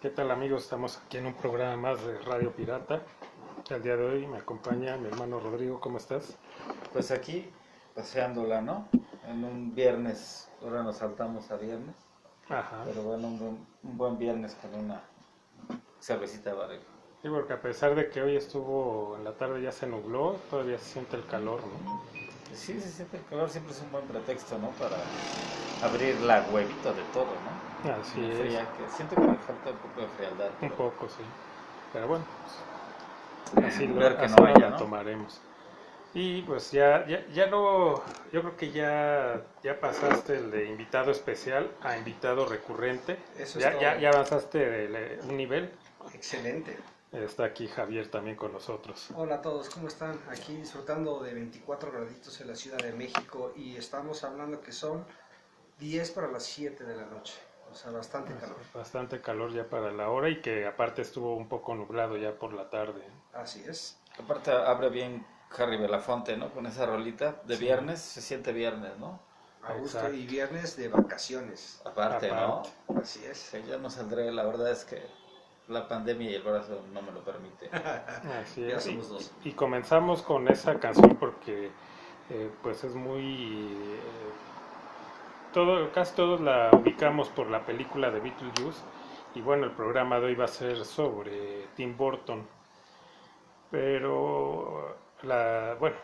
¿Qué tal amigos? Estamos aquí en un programa más de Radio Pirata. El día de hoy me acompaña mi hermano Rodrigo, ¿cómo estás? Pues aquí, paseándola, ¿no? En un viernes, ahora nos saltamos a viernes, Ajá. pero bueno, un buen, un buen viernes con una cervecita barrio. Sí, porque a pesar de que hoy estuvo en la tarde ya se nubló, todavía se siente el calor, ¿no? Sí, se siente el calor, siempre es un buen pretexto, ¿no? Para abrir la huevito de todo, ¿no? Así es, fría, que siento que me falta un poco de frialdad. un pero- poco, sí. Pero bueno, pues, así lo, Ver que así no lo haya, ¿no? tomaremos. Y pues ya, ya, ya no, yo creo que ya, ya pasaste el de invitado especial a invitado recurrente. Eso es ya, todo. ya, ya avanzaste de un nivel. Excelente. Está aquí Javier también con nosotros. Hola a todos, ¿cómo están? Aquí disfrutando de 24 graditos en la Ciudad de México y estamos hablando que son 10 para las 7 de la noche. O sea, bastante calor. Bastante calor ya para la hora y que aparte estuvo un poco nublado ya por la tarde. Así es. Aparte abre bien Harry Belafonte, ¿no? Con esa rolita de viernes, se siente viernes, ¿no? A gusto y viernes de vacaciones. Aparte, Aparte. ¿no? Así es. Que ya no saldré, la verdad es que la pandemia y el brazo no me lo permite. Así Ya es. Y, somos dos. y comenzamos con esa canción porque eh, pues es muy... eh, todo, casi todos la ubicamos por la película de Beetlejuice y bueno, el programa de hoy va a ser sobre Tim Burton. Pero, la, bueno,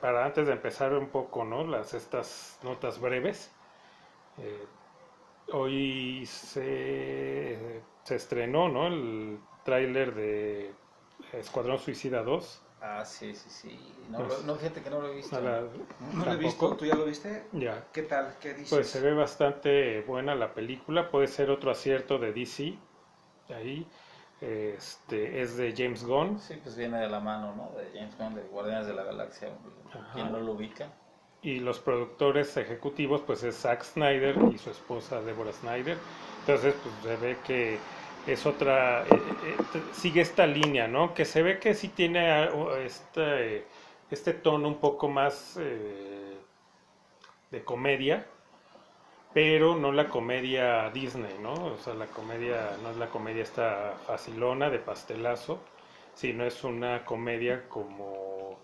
para antes de empezar un poco, ¿no? Las, estas notas breves. eh, hoy se, se estrenó, ¿no? El tráiler de Escuadrón Suicida 2. Ah, sí, sí, sí. No, Pues- lo- no, fíjate que no lo he visto. La- No lo he visto. ¿tú ya lo viste? Ya. ¿Qué tal? ¿Qué dices? Pues se ve bastante buena la película, puede ser otro acierto de DC. Ahí este es de James Gunn Sí, pues viene de la mano, ¿no? De James Bond, de Guardianes de la Galaxia. ¿Quién no lo ubica? y los productores ejecutivos pues es Zack Snyder y su esposa Deborah Snyder. Entonces pues se ve que es otra eh, eh, sigue esta línea, ¿no? Que se ve que sí tiene ah, este este tono un poco más eh, de comedia, pero no la comedia Disney, ¿no? O sea, la comedia no es la comedia esta facilona de pastelazo, sino es una comedia como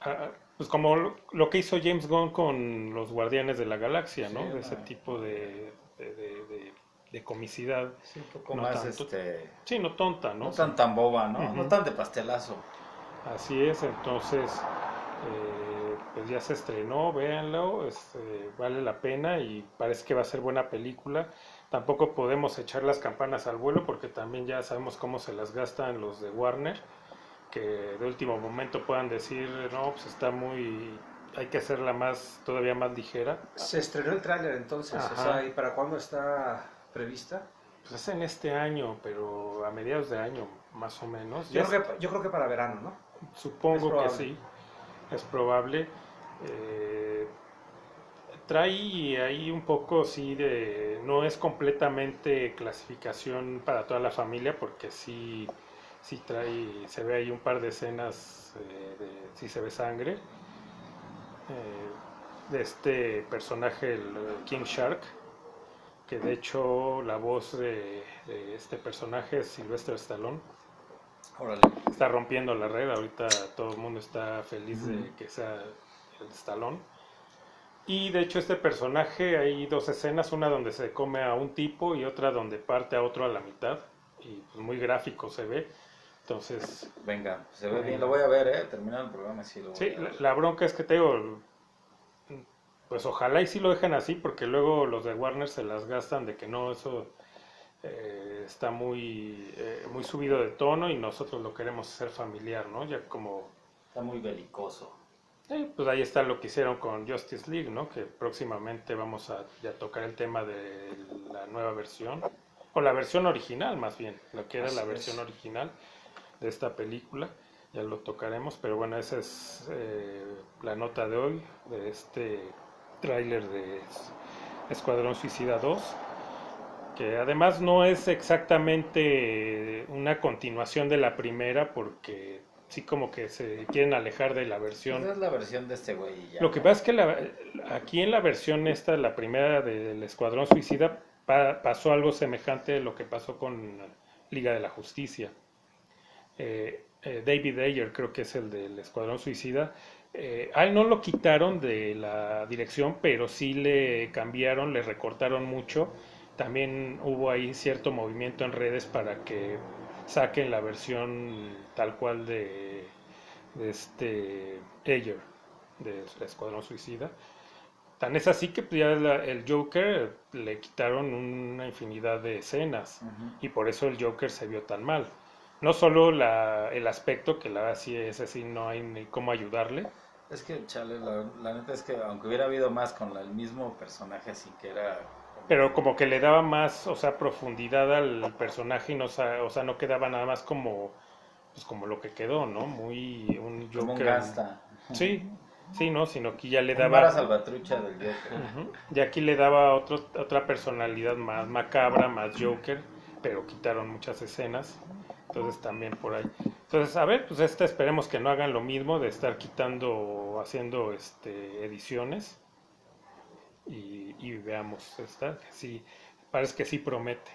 ah, pues como lo- que hizo James Gunn con los Guardianes de la Galaxia, ¿no? Sí, de ese tipo de, de, de- de- de comicidad. Sí, un poco No más, tanto. este... Sí, no tonta, ¿no? No tan tan boba, ¿no? No tan de pastelazo. Así es, entonces, eh, pues ya se estrenó, véanlo, este, vale la pena y parece que va a ser buena película. Tampoco podemos echar las campanas al vuelo porque también ya sabemos cómo se las gastan los de Warner, que de último momento puedan decir, no, pues está muy, hay que hacerla más, todavía más ligera. Se estrenó el tráiler entonces, o sea, ¿y para cuándo está prevista? Pues es en este año, pero a mediados de año, más o menos. Yo creo, que, yo creo que para verano, ¿no? Supongo que sí, es probable. Eh, trae ahí un poco, sí, de... No es completamente clasificación para toda la familia, porque sí, sí trae, se ve ahí un par de escenas, eh, de, sí se ve sangre. eh, de este personaje, el eh, King Shark, que de hecho la voz de, de este personaje es Sylvester Stallone Órale. está rompiendo la red. Ahorita todo el mundo está feliz de que sea el Stallone. Y de hecho este personaje hay dos escenas, una donde se come a un tipo y otra donde parte a otro a la mitad. Y pues muy gráfico se ve. Entonces, Venga, se ve bien. Lo voy a ver, ¿eh? El programa, sí lo voy sí, a la, ver. la bronca es que te digo, pues ojalá y sí lo dejen así, porque luego los de Warner se las gastan de que no, eso eh, está muy, eh, muy subido de tono y nosotros lo queremos hacer familiar, ¿no? Ya como Está muy belicoso. Eh, pues ahí está lo que hicieron con Justice League, ¿no? Que próximamente vamos a ya tocar el tema de la nueva versión, o la versión original más bien, lo que era Así la es. versión original de esta película, ya lo tocaremos, pero bueno, esa es eh, la nota de hoy, de este tráiler de Escuadrón Suicida 2, que además no es exactamente una continuación de la primera, porque sí como que se quieren alejar de la versión Esa es la versión de este güey ya. lo que pasa es que la- aquí en la versión esta, la primera del Escuadrón Suicida, pa- pasó algo semejante a lo que pasó con Liga de la Justicia. Eh, eh, David Ayer, creo que es el del Escuadrón Suicida, eh, a él no lo quitaron de la dirección, pero sí le cambiaron, le recortaron mucho. También hubo ahí cierto movimiento en redes para que saquen la versión tal cual de, de este Ayer, del Escuadrón Suicida. Tan es así que pues, ya la- el Joker le quitaron una infinidad de escenas y por eso el Joker se vio tan mal. No solo la, el aspecto, que la verdad sí es así, no hay ni cómo ayudarle. Es que, chale, la, la neta es que aunque hubiera habido más con la- el mismo personaje, así que era... Pero como que le daba más, o sea, profundidad al personaje y no, o sea, no quedaba nada más como, pues como lo que quedó, ¿no? Muy un Joker. Como un gasta. Sí, sí, ¿no? Sino que ya le daba. vara salvatrucha del Joker. Ujú. Y aquí le daba otro, otra personalidad más macabra, más Joker, pero quitaron muchas escenas. Entonces también por ahí. Entonces, a ver, pues esta esperemos que no hagan lo mismo de estar quitando haciendo este, ediciones. Y, y veamos esta, que sí, parece que sí promete.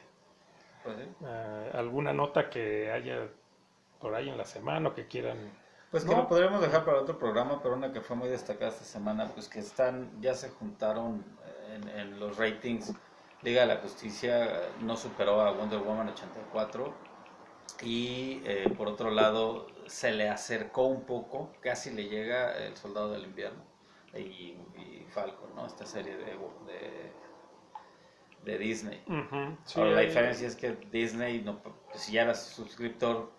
Pues. Ah, ¿Alguna nota que haya por ahí en la semana o que quieran? Pues que No. lo podríamos dejar para otro programa, pero una que fue muy destacada esta semana, pues que están, ya se juntaron en, en los ratings. Liga de la Justicia eh, no superó a Wonder Woman 84 y eh, por otro lado se le acercó un poco, casi le llega el Soldado del Invierno y, y Falcon, ¿no? Esta serie de, de, de Disney. Ujú, sí, Ahora, la hay- diferencia es que Disney, no, pues, si ya eras suscriptor,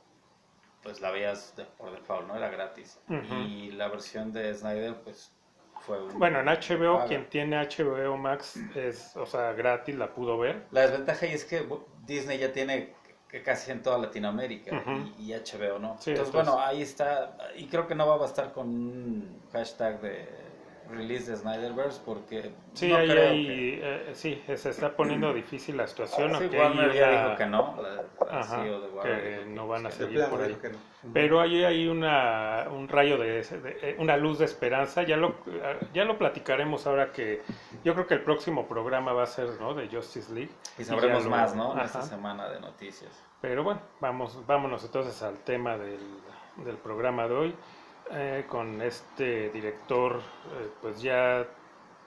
pues la veías de- por default, ¿no? Era gratis. Ujú. Y la versión de Snyder, pues fue un... Bueno, en HBO, paga. quien tiene HBO Max es, o sea, gratis, la pudo ver. La desventaja ahí es que Disney ya tiene que casi en toda Latinoamérica y, y HBO no. Sí, entonces, entonces- bueno, ahí está. Y creo que no va a bastar con un hashtag de release de Snyderverse porque Sí, no ahí, creo ahí, que... eh, sí, se está poniendo difícil la situación. Sí, aunque Warner hay ya una- dijo que no. La, Ajá, Warner que no van a seguir por ahí. no. Pero ahí hay una, un rayo de, de- eh, una luz de esperanza. Ya lo, ya lo platicaremos ahora que yo creo que el próximo programa va a ser ¿no? de Justice League. Y sabremos más, ¿no? En esta Ajá. semana de noticias. Pero bueno, vamos, vámonos entonces al tema del, del programa de hoy. Eh, con este director, eh, pues ya,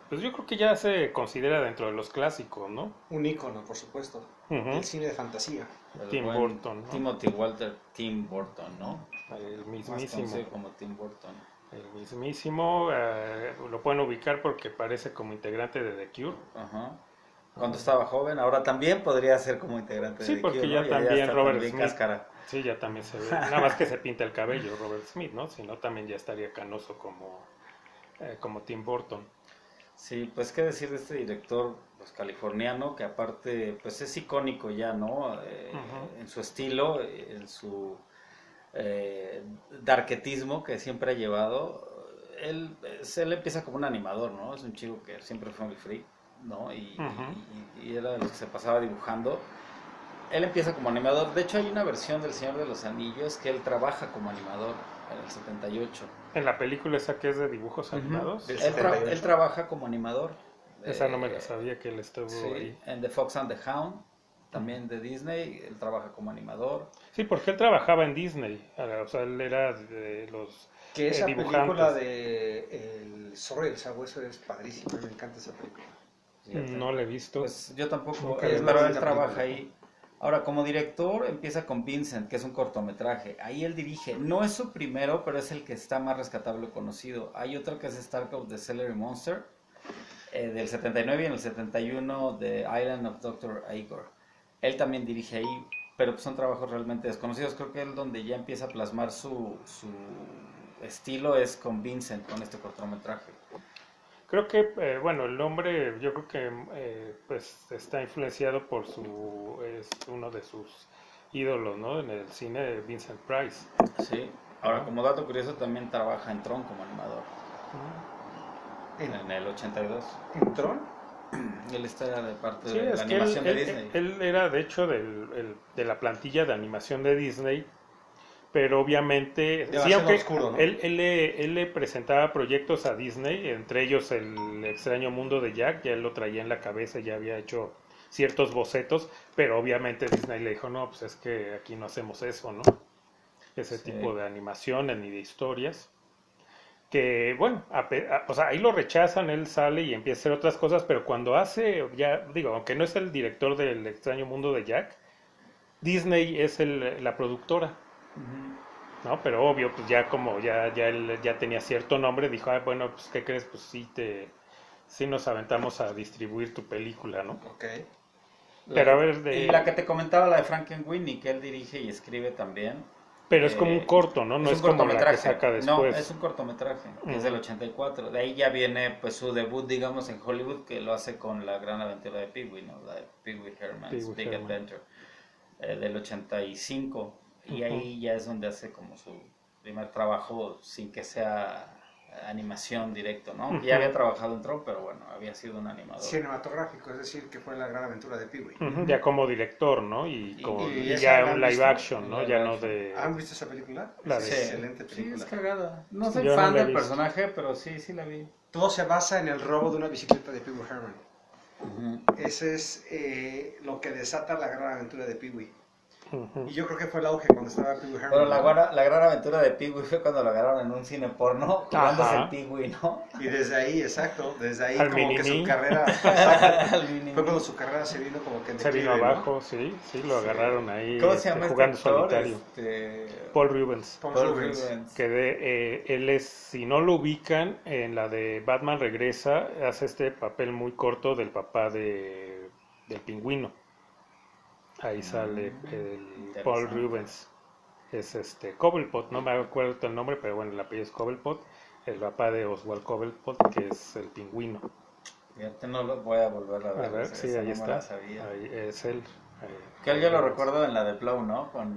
pues yo creo que ya se considera dentro de los clásicos, ¿no? Un ícono, por supuesto. Ujú. El cine de fantasía. El Tim Burton, ¿no? Timothy Walter Tim Burton, ¿no? El mismísimo. como Tim Burton. El mismísimo, eh, lo pueden ubicar porque parece como integrante de The Cure. Ajá. Cuando estaba joven, ahora también podría ser como integrante Sí, de porque Cure, ya ¿no? también está Robert también Smith. Sí, ya también se ve. Nada más que se pinta el cabello Robert Smith, ¿no? Si no, también ya estaría canoso como, eh, como Tim Burton. Sí, pues qué decir de este director pues, californiano que aparte pues es icónico ya, ¿no? Eh. En su estilo, en su eh, darketismo que siempre ha llevado. Él, es- él empieza como un animador, ¿no? Es un chico que siempre fue muy free, ¿no? Y, y- y era de los que se pasaba dibujando. Él empieza como animador. De hecho, hay una versión del Señor de los Anillos que él trabaja como animador en el 78. En la película esa que es de dibujos animados, Él, tra- 78. él trabaja como animador. esa no me Eh, la sabía que él estuvo Sí, ahí. en The Fox and the Hound, también de Disney, él trabaja como animador. Sí, porque él trabajaba en Disney, o sea, él era de los... Que esa Eh, dibujantes. película de El zorro y el sabueso es padrísima. Me encanta esa película. No le he visto. Pues yo tampoco, vi pero él trabaja película. ahí. Ahora, como director, empieza con Vincent, que es un cortometraje. Ahí él dirige. No es su primero, pero es el que está más rescatable conocido. Hay otro que es Starcraft The Celery Monster, eh, del 79 y en el 71 de Island of Dr. Igor. Él también dirige ahí, pero son trabajos realmente desconocidos. Creo que él donde ya empieza a plasmar su, su estilo es con Vincent, con este cortometraje. Creo que, eh, bueno, el nombre yo creo que eh, pues está influenciado por su, es uno de sus ídolos, ¿no? En el cine, Vincent Price. Sí. Ahora, como dato curioso, también trabaja en Tron como animador. ¿En, En el 82. en Tron? Él está de parte Sí, de la él, animación de él- Disney. él era de hecho del, el- de la plantilla de animación de Disney, pero obviamente, sí, aunque oscuro, ¿no? él, él le, él le presentaba proyectos a Disney, entre ellos el extraño mundo de Jack, ya él lo traía en la cabeza, ya había hecho ciertos bocetos, pero obviamente Disney le dijo, no, pues es que aquí no hacemos eso, ¿no? Ese Sí. tipo de animaciones ni de historias. Que bueno, a pe- a- o sea, ahí lo rechazan, él sale y empieza a hacer otras cosas, pero cuando hace, ya digo, aunque no es el director del extraño mundo de Jack, Disney es el- la productora. ¿No? Pero obvio, pues ya como ya, ya él ya tenía cierto nombre, dijo, ah, bueno, pues ¿qué crees? Pues sí te, sí nos aventamos a distribuir tu película, ¿no? Ok. Pero a ver, de- Y la que te comentaba, la de Frankenweenie, que él dirige y escribe también. Pero es como un Eh, corto, ¿no? No es, un como la que No, es un cortometraje, que es Ujú. del 84. De ahí ya viene pues su debut, digamos, en Hollywood, que lo hace con la gran aventura de Pee-wee, ¿no? La de Pee-wee Herman's Big Herman. Adventure, eh, del 85. Y ahí ya es donde hace como su primer trabajo sin que sea animación directo, ¿no? Ya había trabajado en Tron, pero bueno, había sido un animador. Cinematográfico, es decir, que fue la gran aventura de Pee-wee. Ya como director, ¿no? Y, Y- como- y y esa ya un live visto, action, ¿no? Ya no de... ¿Han visto esa película? La de- excelente Sí, película. es cagada. No soy Yo fan del visto. personaje, pero sí, sí la vi. Todo se basa en el robo de una bicicleta de Pee-wee Herman. Ese es eh, lo que desata la gran aventura de Pee-wee. Y yo creo que fue el auge cuando estaba Pee-wee Herman. Pero la, guara- la gran aventura de Pee-wee fue cuando lo agarraron en un cine porno, jugándose el Pee-wee, ¿no? Y desde ahí, exacto, desde ahí Al como que su mini-me. carrera... exacto, mini- fue cuando su carrera se vino como que en Se vino declive, ¿no? abajo, sí, sí, lo agarraron ahí ¿Cómo este, se llama este jugando actor? solitario. Este... Paul Rubens. Paul Paul Rubens. Rubens. Que de, eh, él es, si no lo ubican, en la de Batman Regresa, hace este papel muy corto del papá de, del pingüino. Ahí sale el interesante. Paul Rubens. Es este Cobblepot, no me acuerdo el nombre, pero bueno, el apellido es Cobblepot. El papá de Oswald Cobblepot, que es el pingüino. Fíjate, no lo voy a volver a A ver. ver, esa- sí, ahí no está. Ahí es él. Que yo lo recuerdo en la de Blow, ¿no? Con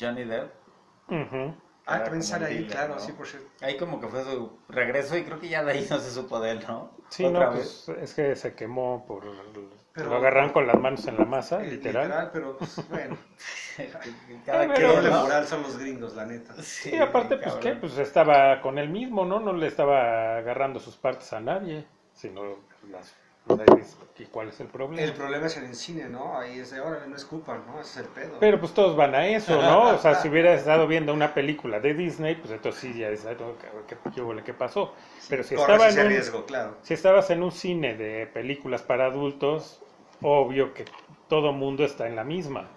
Johnny Depp. Ujú. Ah, también sale ahí, dealer, claro, ¿no? sí, por cierto. Ahí como que fue su regreso y creo que ya de ahí no se supo de él, ¿no? Sí, Otra no, vez. pues es que se quemó por... Pero- lo agarran con las manos en la masa, Eh, literal. pero pues, bueno, Cada Eh, qué pero- doble ¿no? moral son los gringos, la neta. Sí, Y aparte, pues qué, cabrón. pues estaba con él mismo, ¿no? No le estaba agarrando sus partes a nadie, sino las... ¿Y cuál es el problema? El problema es en el cine, ¿no? Ahí es de, órale, no es culpa, ¿no? Ese es el pedo. Pero pues todos van a eso, ¿no? O sea, si hubieras estado viendo una película de Disney, pues entonces sí, ya dices, "Ay, no, ¿qué, qué, qué qué pasó? Pero si, estaba en un, riesgo, claro. si estabas en un cine de películas para adultos, obvio que todo mundo está en la misma.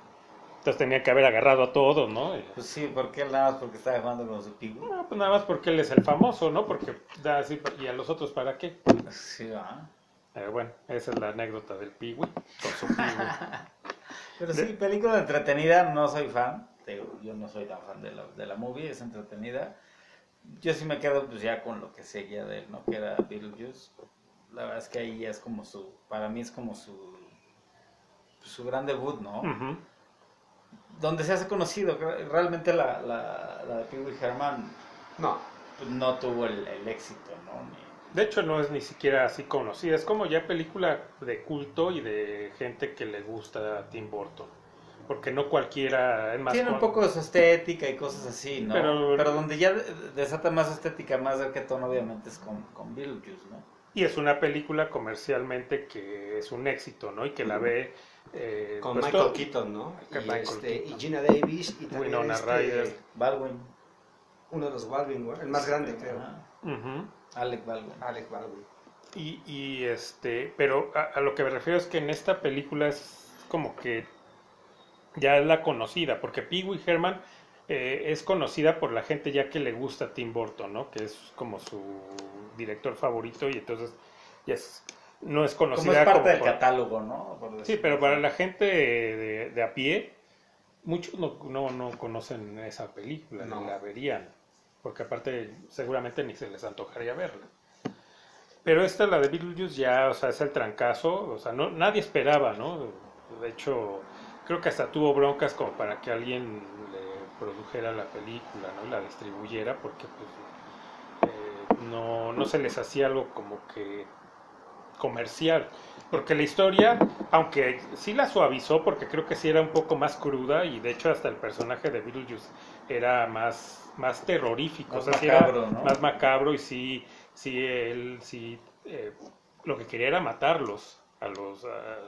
Entonces tenía que haber agarrado a todos, ¿no? Pues sí, porque él nada más porque estaba jugando con su. No, pues nada más porque él es el famoso, ¿no? Porque da así, ¿y a los otros para qué? Sí, va. Eh, bueno, esa es la anécdota del Piwi, con su Piwi. Pero sí, película entretenida, no soy fan. Digo, yo no soy tan fan de la, de la movie, es entretenida. Yo sí me quedo pues ya con lo que seguía de él, ¿no? Que era Beetlejuice. La verdad es que ahí ya es como su, para mí es como su, su gran debut, ¿no? Donde se hace conocido. Re- Realmente la, la, la de Pee Wee Herman No, pues, no tuvo el, el éxito, ¿no? Ni- De hecho, no es ni siquiera así conocida. Es como ya película de culto y de gente que le gusta a Tim Burton. Porque no cualquiera es más. Tiene un poco de su estética y cosas así, ¿no? Pero- Pero, donde ya de- desata más estética, más de tono, obviamente, es con, con Beetlejuice, ¿no? Y es una película comercialmente que es un éxito, ¿no? Y que la ve. eh, con pues, Michael todo- Keaton, ¿no? Que Y, Michael este, Keaton. y Gina Davis y también Winona este, Ryder. Baldwin. uno de los Baldwin, el más grande, creo. Ajá. Ujú. Alec Baldwin. Alec Baldwin. Y, y, este, pero a, a lo que me refiero es que en esta película es como que ya es la conocida, porque Pee Wee Herman eh, es conocida por la gente ya que le gusta Tim Burton, ¿no? Que es como su director favorito y entonces ya es, no es Como conocida es parte como del por- catálogo, ¿no? Por Sí, pero así. para la gente de, de a pie, muchos no, no, no conocen esa película, No. ni la verían, porque aparte seguramente ni se les antojaría verla. Pero esta, la de Beetlejuice, ya, o sea, es el trancazo, o sea, no, nadie esperaba, ¿no? De hecho, creo que hasta tuvo broncas como para que alguien le produjera la película, ¿no? La distribuyera, porque pues eh, no, no se les hacía algo como que comercial. Porque la historia, aunque sí la suavizó, porque creo que sí era un poco más cruda, y de hecho hasta el personaje de Beetlejuice era más, más terrorífico, Más o sea, sí macabro, era ¿no? más macabro y sí, sí él, sí, eh, lo que quería era matarlos. a los a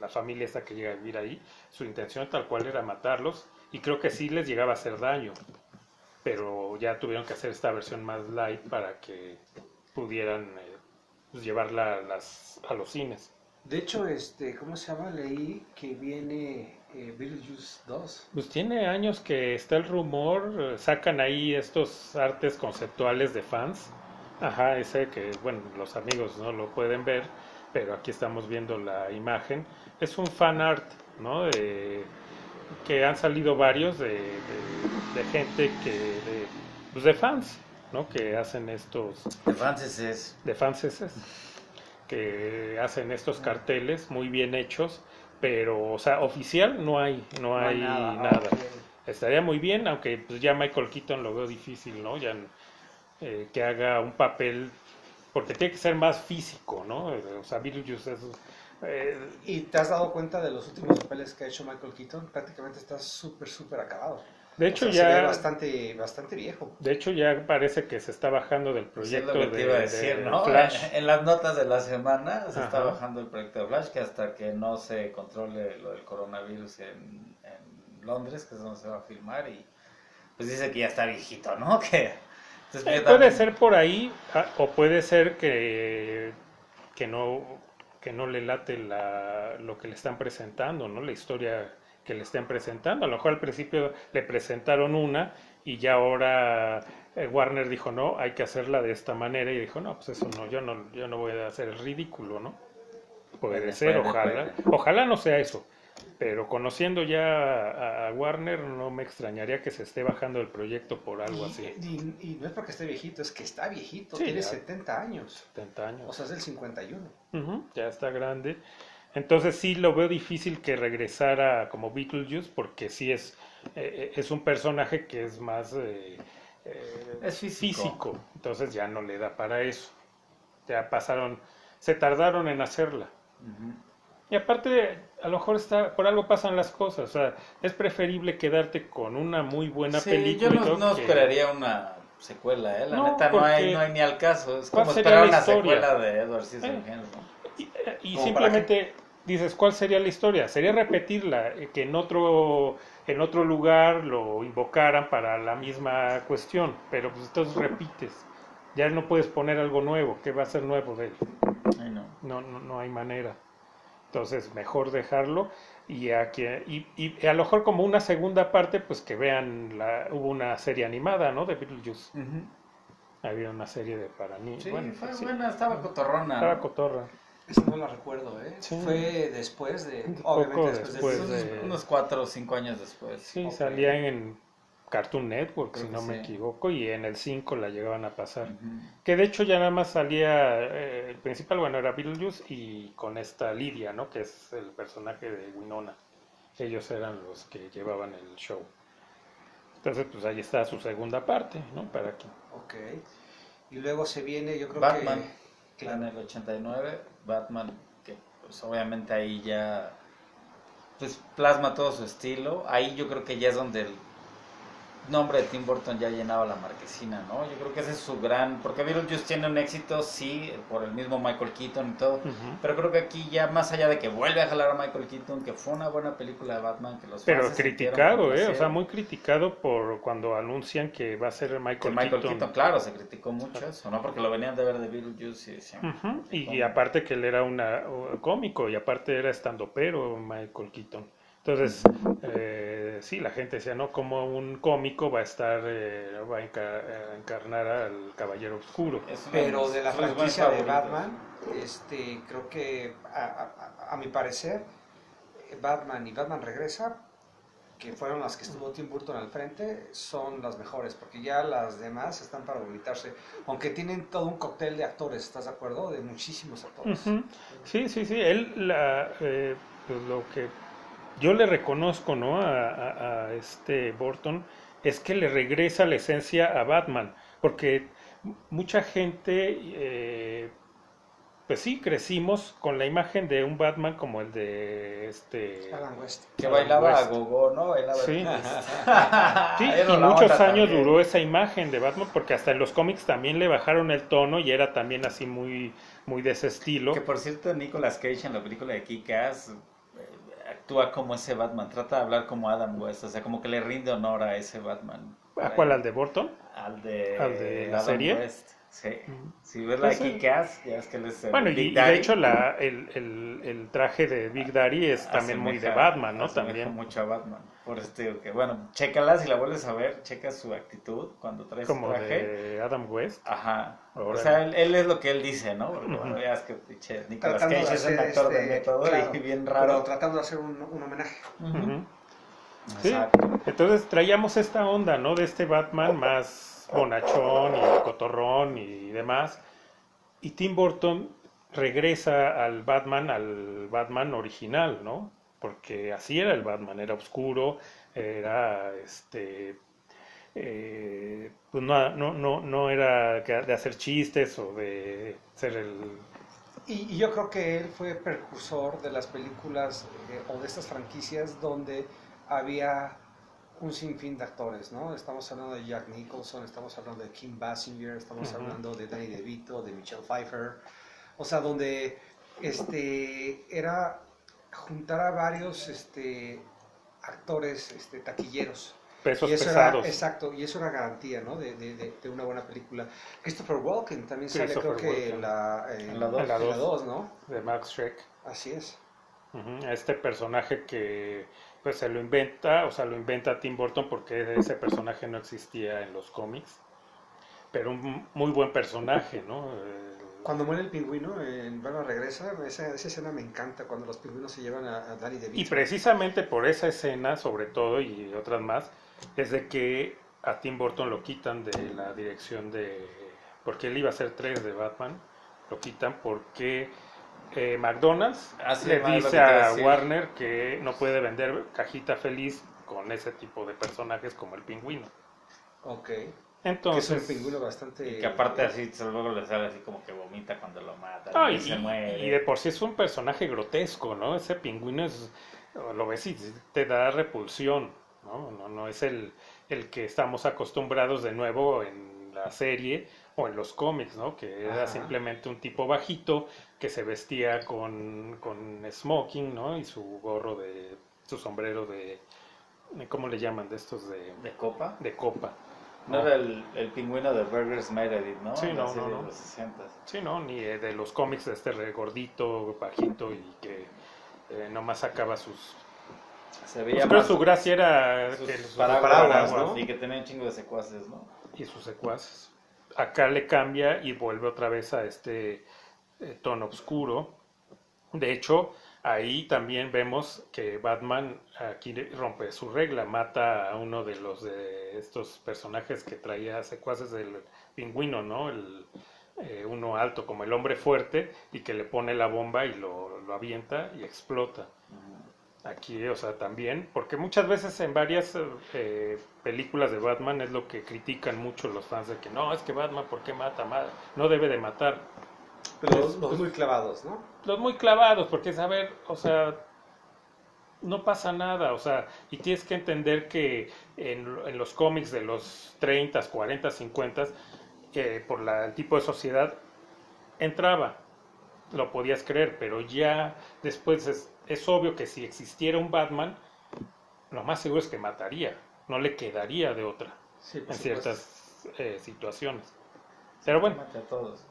la familia esta que llega a vivir ahí, su intención tal cual era matarlos y creo que sí les llegaba a hacer daño, pero ya tuvieron que hacer esta versión más light para que pudieran eh, pues, llevarla a, las, a los cines. De hecho, este, ¿cómo se llama? Leí que viene eh, Beetlejuice 2. Pues tiene años que está el rumor, eh, sacan ahí estos artes conceptuales de fans. Ajá, ese que, bueno, los amigos no lo pueden ver, pero aquí estamos viendo la imagen. Es un fan art, ¿no? De- que han salido varios de, de- de gente que, de, pues de fans, ¿no? Que hacen estos, De Francis es. de franceses que hacen estos carteles muy bien hechos, pero, o sea, oficial no hay, no, hay nada. ok. Estaría muy bien, aunque pues ya Michael Keaton lo veo difícil, ¿no? Ya eh, que haga un papel, porque tiene que ser más físico, ¿no? O sea, Beetlejuice es... eh, ¿Y te has dado cuenta de los últimos papeles que ha hecho Michael Keaton? Prácticamente está súper, súper acabado. De O hecho, sea, se ve ya... bastante, bastante viejo. De hecho, ya parece que se está bajando del Pues es proyecto lo que te de, iba a de decir, ¿no? Flash. En las notas de la semana se está bajando el proyecto de Flash, que hasta que no se controle lo del coronavirus en, en Londres, que es donde se va a filmar, y pues dice que ya está viejito, ¿no? Que, entonces, Eh, puede también- ser por ahí, ah, o puede ser que, que no que no le late la, lo que le están presentando, ¿no? La historia que le estén presentando. A lo mejor al principio le presentaron una y ya ahora eh, Warner dijo, no, hay que hacerla de esta manera y dijo, no, pues eso no, yo no, yo no voy a hacer el ridículo, ¿no? Puede Puede, ser, ojalá. Ojalá no sea eso. Pero conociendo ya a, a Warner, no me extrañaría que se esté bajando el proyecto por algo y, así. y- y no es porque esté viejito, es que está viejito. Sí, tiene ya. 70 años. 70 años. O sea, es del 51. Ujú, ya está grande. Entonces sí lo veo difícil que regresara como Beetlejuice porque sí es, eh, es un personaje que es más eh, eh, Es físico. Entonces ya no le da para eso. Ya pasaron, se tardaron en hacerla. Y aparte, a lo mejor está, por algo pasan las cosas. O sea, es preferible quedarte con una muy buena Sí, película. yo no, todo no que- esperaría una secuela, ¿eh? La No, neta, no hay, no hay ni al caso. Es ¿cuál como esperar una historia? secuela de Edward Scissorhands, ¿no? Y, eh, simplemente dices, ¿cuál sería la historia? Sería repetirla, eh, que en otro, en otro lugar lo invocaran para la misma cuestión, pero pues entonces repites. Ya no puedes poner algo nuevo, ¿qué va a ser nuevo de él? Ay, no. No, no, no hay manera. Entonces, mejor dejarlo y a, que- y, y a lo mejor como una segunda parte, pues que vean, la, hubo una serie animada, ¿no? De Beetlejuice. Había una serie de para niños. Sí, bueno, fue sí, buena, estaba cotorrona. estaba ¿no? cotorra. No la recuerdo, ¿eh? Sí. Fue después de. Un Obviamente poco después, después de. de- Unos, unos cuatro o cinco años después. Sí, salía en Cartoon Network, Creo si no me sí. equivoco, y en el 5 la llegaban a pasar. Que de hecho ya nada más salía, eh, el principal, bueno, era Beetlejuice y con esta Lidia, ¿no? Que es el personaje de Winona. Ellos eran los que llevaban el show. Entonces, pues ahí está su segunda parte, ¿no? Para que... Ok. Y luego se viene, yo creo Batman. que. En el 89, Batman, que pues obviamente ahí ya pues plasma todo su estilo. Ahí yo creo que ya es donde el nombre de Tim Burton ya llenaba la marquesina, ¿no? Yo creo que ese es su gran... Porque Beetlejuice tiene un éxito, sí, por el mismo Michael Keaton y todo. Pero creo que aquí ya más allá de que vuelve a jalar a Michael Keaton, que fue una buena película de Batman, que los Pero criticado, ¿eh? O sea, muy criticado por cuando anuncian que va a ser Que Michael, Michael Keaton. Keaton, claro, se criticó mucho eso, ¿no? Porque lo venían de ver de Beetlejuice y decían... Y, aparte que él era una cómico y aparte era estando pero Michael Keaton. Entonces, eh, sí, la gente decía, ¿no? Como un cómico va a estar, eh, va a enca- a encarnar al Caballero Oscuro. Pero de la franquicia de. Batman, este, creo que a, a- a mi parecer, eh, Batman y Batman Regresa, que fueron las que estuvo Tim Burton al frente, son las mejores, porque ya las demás están para vomitarse, aunque tienen todo un cóctel de actores, ¿estás de acuerdo? De muchísimos actores. Sí, sí, sí. Él, la, eh, pues, lo que yo le reconozco, ¿no? A, a- a este Burton es que le regresa la esencia a Batman, porque mucha gente eh, pues sí, crecimos con la imagen de un Batman como el de este... Adam West. Que bailaba a West. gogo, ¿no? Bailaba Sí. Sí, y muchos años también. duró esa imagen de Batman porque hasta en los cómics también le bajaron el tono y era también así muy, muy de ese estilo. Que por cierto, Nicolas Cage en la película de Kick-Ass actúa como ese Batman, trata de hablar como Adam West, o sea, como que le rinde honor a ese Batman. ¿A cuál? ¿Al de Burton? Al de, ¿Al de la Adam serie? West. Sí. Ujú. Si ves la de Pues, eh, Kick-Ass, ya es que él es el Bueno, y, Big y de hecho la, el, el, el traje de Big Daddy es también muy de Batman, ¿no? asemeja También. mucho a Batman. Por eso te digo que, bueno, chécala si la vuelves a ver, checa su actitud cuando trae su Como traje. de Adam West. Ajá. O sea, él, él es lo que él dice, ¿no? Porque bueno, ya es que pinche Nicolas Cage de es un actor de este, método claro, y bien Pero raro. tratando de hacer un, un homenaje. Sí. Exacto. Entonces traíamos esta onda, ¿no? De este Batman más bonachón y cotorrón y demás. Y Tim Burton regresa al Batman, al Batman original, ¿no? Porque así era el Batman, era oscuro, era este eh, pues no, no, no, no era de hacer chistes o de ser el Y, y yo creo que él fue precursor de las películas eh, o de estas franquicias donde había un sinfín de actores, ¿no? Estamos hablando de Jack Nicholson, estamos hablando de Kim Basinger, estamos hablando de Danny DeVito, de Michelle Pfeiffer, o sea, donde este era juntar a varios este, actores este, taquilleros. pesos y eso pesados. Era, exacto, y eso era garantía, ¿no? De, de, de, una buena película. Christopher Walken también sale, creo que Walken. la, eh, En la dos. En la en la dos. dos, ¿no? de Max Schreck. Así es. Este personaje que pues se lo inventa, o sea, lo inventa Tim Burton porque ese personaje no existía en los cómics, pero un muy buen personaje, ¿no? Cuando muere el pingüino en Batman Regresa, esa, esa escena me encanta, cuando los pingüinos se llevan a, a Danny DeVito. y precisamente por esa escena, sobre todo, y otras más, es de que a Tim Burton lo quitan de la dirección de... porque él iba a hacer tres de Batman, lo quitan porque eh, McDonald's Ah, sí, le dice que a. Warner que no puede vender cajita feliz con ese tipo de personajes como el pingüino. Ok. que Entonces, es un pingüino bastante... Y que aparte así, luego le sale así como que vomita cuando lo mata. Ah, y, y, se muere. y de por sí es un personaje grotesco, ¿no? Ese pingüino es, lo ves y te da repulsión, ¿no? No, no es el, el que estamos acostumbrados de nuevo en la serie o en los cómics, ¿no? Que era Ajá. simplemente un tipo bajito que se vestía con, con smoking, ¿no? Y su gorro de, su sombrero de, ¿cómo le llaman? De estos de, ¿De copa? de copa. No era el, el pingüino de Burgers Meredith, ¿no? Sí, no, no, no. de los 60 Sí, ¿no? Ni eh, de los cómics de este re gordito, bajito y que eh, nomás sacaba sus... Se Pues veía creo más su gracia era sus que sus paraguas, paraguas, ¿no? ¿no? Y que tenía un chingo de secuaces, ¿no? y sus secuaces. Acá le cambia y vuelve otra vez a este tono oscuro. De hecho, ahí también vemos que Batman aquí rompe su regla, mata a uno de los de estos personajes que traía secuaces del pingüino, ¿no? El, eh, uno alto como el hombre fuerte y que le pone la bomba y lo, lo avienta y explota. Aquí, o sea, también, porque muchas veces en varias eh, películas de Batman es lo que critican mucho los fans de que no, es que Batman, ¿por qué mata? Ma- No debe de matar. Pero los, los muy clavados, ¿no? Los muy clavados, porque es, a ver, o sea, no pasa nada, o sea, y tienes que entender que en, en los cómics de los 30, 40, 50, eh, por la, el tipo de sociedad, entraba, lo podías creer, pero ya después es, es obvio que si existiera un Batman, lo más seguro es que mataría, no le quedaría de otra Sí, en ciertas eh, situaciones. Pero bueno, Mate a todos.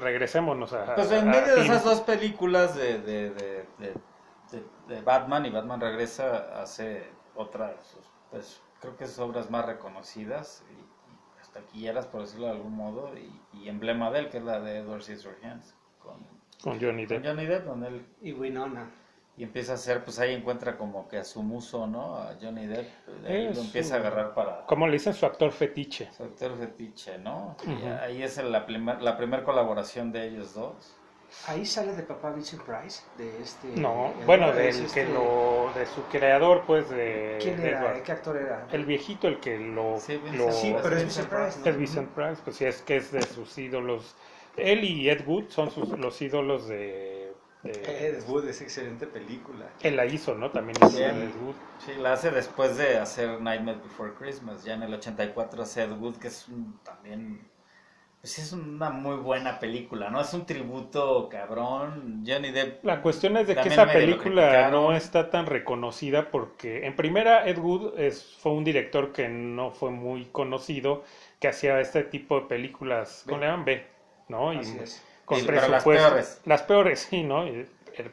Regresémonos a... Pues en a medio de esas dos películas de, de, de, de- de- de Batman y Batman regresa hace otras, pues creo que sus obras más reconocidas y, y hasta taquilleras, por decirlo de algún modo, y, y emblema de él, que es la de Edward Scissorhands, con, Con Johnny con Depp. Johnny Depp, donde él Y Winona. Y empieza a hacer, pues ahí encuentra como que a su muso, ¿no? A Johnny Depp, de ahí Es lo empieza a su- agarrar para Como le dicen su actor fetiche. su actor fetiche, ¿no? Y Ujú. ahí es la primera la primer colaboración de ellos dos. Ahí sale de papá Vincent Price, de este... No, el- bueno, del este- que lo, de su creador, pues, de, ¿Quién de era? Edward. ¿Qué actor era? El viejito, el que lo... Sí, Vincent- lo- Sí, pero es Vincent Vincent Price. ¿no? es Vincent Price, pues sí, es que es de sus ídolos él y Ed Wood son sus, los ídolos de, de- Ed Wood es excelente película. Él la hizo, ¿no? También hizo Bien. Ed Wood. Sí, la hace después de hacer Nightmare Before Christmas. Ya en el 84 hace Ed Wood, que es un- también. Pues es una muy buena película, ¿no? Es un tributo cabrón. Johnny Depp. La cuestión es de que esa película no está tan reconocida porque, en primera, Ed Wood es, fue un director que no fue muy conocido, que hacía este tipo de películas, ¿cómo B. ¿no? Y Así es. Con Y- pero las presupuesto- peores. Las peores, sí, ¿no?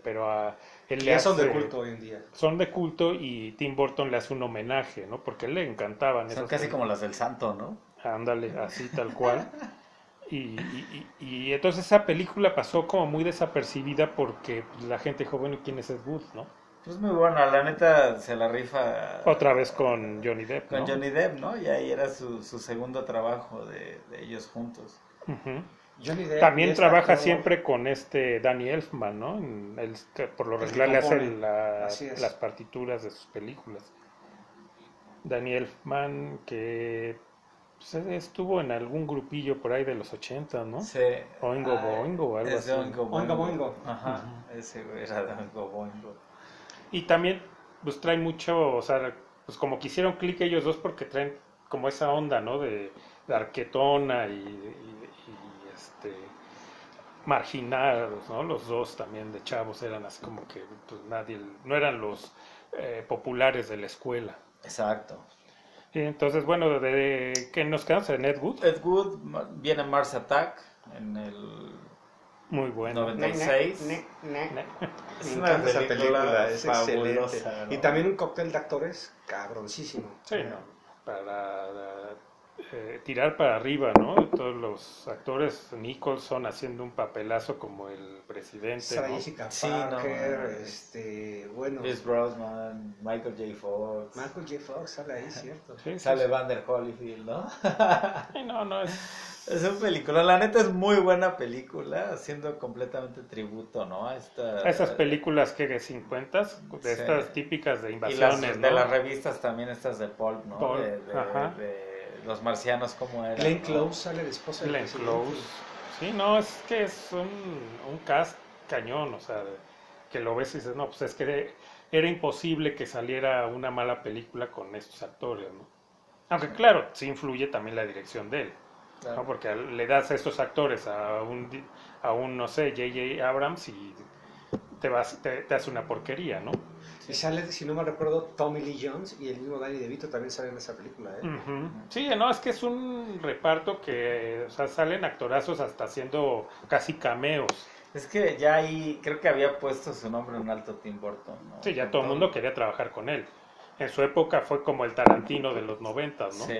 Pero a él le Ya son de hace- culto hoy en día. Son de culto y Tim Burton le hace un homenaje, ¿no? Porque a él le encantaban Son esas casi películas. como las del Santo, ¿no? Ándale, así tal cual. Y, y- y- y entonces esa película pasó como muy desapercibida porque pues, la gente dijo, bueno, ¿y quién es Ed Wood, no? Pues muy buena, la neta se la rifa. Otra vez con Johnny Depp, Con ¿no? Johnny Depp, ¿no? Y ahí era su, su segundo trabajo de, de ellos juntos. Ujú. Johnny Depp También este trabaja actor- siempre con este Danny Elfman, ¿no? En el- que por lo regular le hace la- las partituras de sus películas. Danny Elfman, que pues, estuvo en algún grupillo por ahí de los 80, ¿no? Sí. Oingo Ah, Boingo o algo es así. Oingo Oingo Boingo. Ajá, ese güey era de Oingo Boingo. Y también, pues trae mucho, o sea, pues como que hicieron clic ellos dos porque traen como esa onda, ¿no? De, de arquetona y, este marginados, ¿no? Los dos también de chavos eran así como que pues nadie, no eran los eh, populares de la escuela. Exacto. Y entonces, bueno, de que nos quedamos en Ed Wood, Ed Wood viene Mars Attack en el muy bueno. 96. Ne, ne, ne. Es una película película, es fabulosa, excelente. ¿no? Y también un cóctel de actores cabroncísimo. Sí, ¿no? Para eh, tirar para arriba, ¿no? Todos los actores, Nicholson haciendo un papelazo como el presidente, ¿no? Sí, Parker, este, bueno, Chris Brosnan, Michael J. Fox, Michael J. Fox sale ahí, ¿cierto? Sí, sí, sale sí. Vander Holyfield, ¿no? No, no, es... Es un película, la neta es muy buena película, haciendo completamente tributo, ¿no? A esta, a Esas películas que de 50, de Sí. estas típicas de y invasiones, las, ¿no? de las revistas también estas de Pulp, ¿no? Pulp, de, de- ajá. de los marcianos como eran. Glenn ¿no? Close sale de esposa Glenn presidente. Close. Sí, no, es que es un, un cast cañón, o sea, que lo ves y dices, no, pues es que era imposible que saliera una mala película con estos actores, ¿no? Aunque claro, sí influye también la dirección de él, Claro. ¿no? Porque le das a estos actores a un, a un no sé, J.J. Abrams y te, vas, te, te hace una porquería, ¿no? Y sale, si no me recuerdo, Tommy Lee Jones y el mismo Danny DeVito también salen en esa película, ¿eh? Sí, no, es que es un reparto que, o sea, salen actorazos hasta haciendo casi cameos. Es que ya ahí creo que había puesto su nombre en alto Tim Burton, ¿no? Sí, ya todo el mundo quería trabajar con él. En su época fue como el Tarantino de los noventas, ¿no? Sí,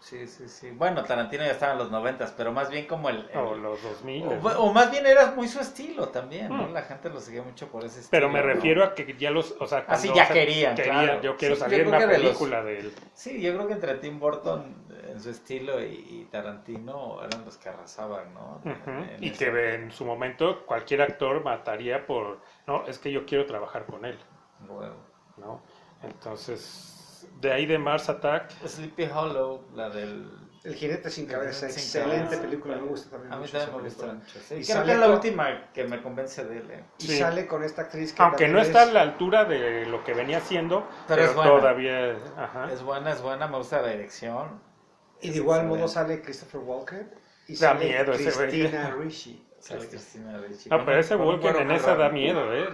sí, sí, sí. Bueno, Tarantino ya estaba en los noventas, pero más bien como el... el- O los 2000. o, o más bien era muy su estilo también, ¿no? Mm. La gente lo seguía mucho por ese estilo. Pero me ¿no? refiero a que ya los, o sea, sí, cuando, ya sea, querían, claro. Yo quiero Sí, salir yo en una los- película de él. Sí, yo creo que entre Tim Burton en su estilo y, y Tarantino eran los que arrasaban, ¿no? Y que en su momento cualquier actor mataría por, no, es que yo quiero trabajar con él, Huevo. ¿no? Entonces, de ahí de Mars Attack, Sleepy Hollow, la del... El jinete sin cabeza, Sin excelente cabeza. película, me gusta también A mí mucho también me gusta mucho. Sí, Y creo sale que es la con- última que me convence de él. eh. Y Sí. sale con esta actriz que aunque no está a la altura de lo que venía siendo, Pero pero, es buena. todavía, ajá. Es buena, es buena, me gusta la dirección. Y de igual modo sale Christopher Walken y Da sale miedo ese güey. Cristina Ricci. Cristina Ricci. No, Con pero ese cuero en esa da miedo, ¿eh?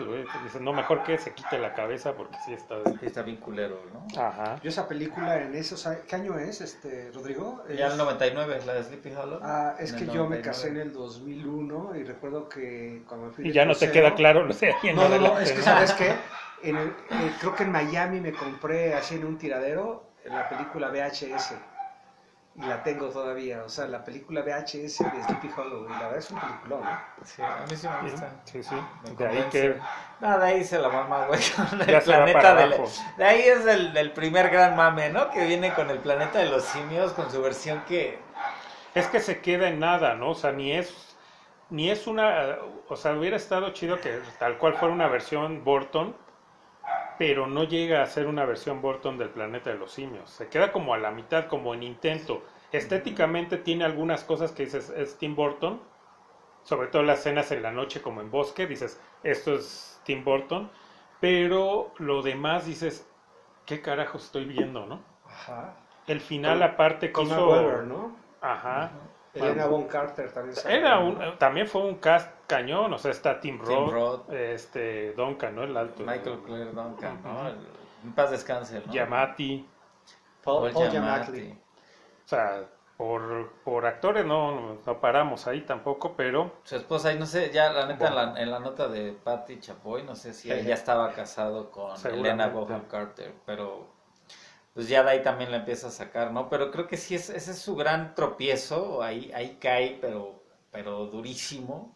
Dice, no, mejor que se quite la cabeza porque sí está... Sí, Está bien culero, ¿no? Ajá. Yo esa película en esos años, ¿qué año es, este, Rodrigo? Ya el 99, la de Sleepy Hollow. Ah, es En que yo me 99. casé en el 2001 y recuerdo que cuando me fui Y ya no te crucero- queda claro, no sé, No, no, no, es que sabes qué, en el- eh, creo que en Miami me compré así en un tiradero en la película VHS y la tengo todavía, o sea, la película VHS de Sleepy Hollow y la verdad es un peliculón, ¿no? Sí, a mí sí me gusta. Sí, sí. Me De ahí que No, de ahí se la mama, güey, con el Ya se va planeta para del... abajo. De ahí es el, el primer gran mame, ¿no? Que viene con el planeta de los simios, con su versión que... es que se queda en nada, ¿no? O sea, ni es ni es una, o sea, hubiera estado chido que tal cual fuera una versión Burton, pero no llega a ser una versión Burton del planeta de los simios. Se queda como a la mitad, como en intento. Estéticamente tiene algunas cosas que dices es Tim Burton, sobre todo las escenas en la noche como en bosque, dices, esto es Tim Burton, pero lo demás dices, ¿qué carajo estoy viendo, no? Ajá. El final Con- aparte Con. Mark Webber, ¿no? Ajá. Elena Von Carter también. Era un, también fue un cast cañón, o sea, está Tim Tim Roth, Roth. este, Duncan, ¿no? El alto. Michael Clare Duncan, ¿no? El- en paz descanse, ¿no? Yamati, Paul, Paul Paul Giamatti. Giamatti. o sea, por, por actores no, no paramos ahí tampoco, pero Su esposa, y no sé, ya la neta, en Bueno. la, en la nota de Patty Chapoy, no sé si Sí. ya estaba casado con. Elena Bonham Carter, pero pues ya de ahí también la empieza a sacar, ¿no? Pero creo que sí, es, ese es su gran tropiezo, ahí, ahí cae, pero, pero durísimo.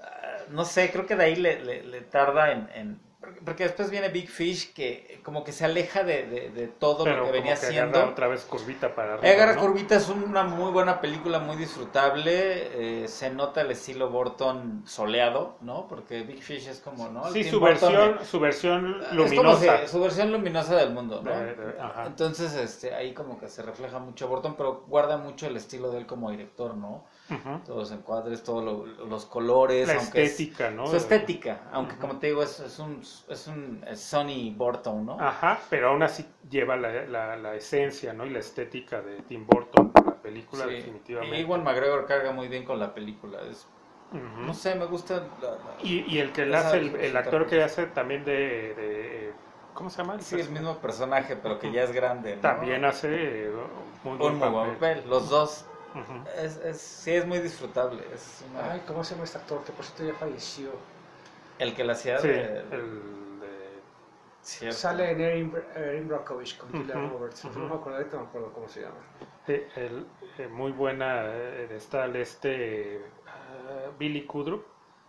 Ah, no sé, creo que de ahí le, le- le tarda en, en- porque- después viene Big Fish, que como que se aleja de, de- de todo pero lo que como venía haciendo. agarra otra vez curvita para arriba, Agarra ¿no? Curvita es una muy buena película, muy disfrutable. eh, se nota el estilo Burton soleado, ¿no? Porque Big Fish es como, ¿no? El Sí, Tim su Burton versión, de- su versión es como luminosa. que su versión luminosa del mundo, ¿no? De- de- ajá. Entonces, este, ahí como que se refleja mucho Burton, pero guarda mucho el estilo de él como director, ¿no? Ujú. Todos los encuadres, todos lo- los colores, La aunque es- estética, ¿no? su estética, aunque Ujú. como te digo, es, es un, es un es Sonny Burton, ¿no? Ajá, pero aún así lleva la, la, la esencia, ¿no? Y la estética de Tim Burton, la película Sí. definitivamente. Y Ewan McGregor carga muy bien con la película. Es. No sé, me gusta. la- la- Y, y el que le hace, el, el actor pues. que hace también de, de- ¿cómo se llama? Sí, el mismo personaje, pero que ya es grande. ¿no? También hace muy buen un muy buen papel. papel. Los dos. Es, es, sí, es muy disfrutable. Es una- Ay, ¿cómo se llama este actor? Que por cierto ya falleció. El que la hacía Sí, de- el de... cierto. Sale en Erin, Erin Brockovich con Julia Ujú, Roberts. ujú. No me acuerdo, ahorita no me acuerdo cómo se llama. Sí, el, eh, muy buena eh, está el este ah, Billy Kudrup,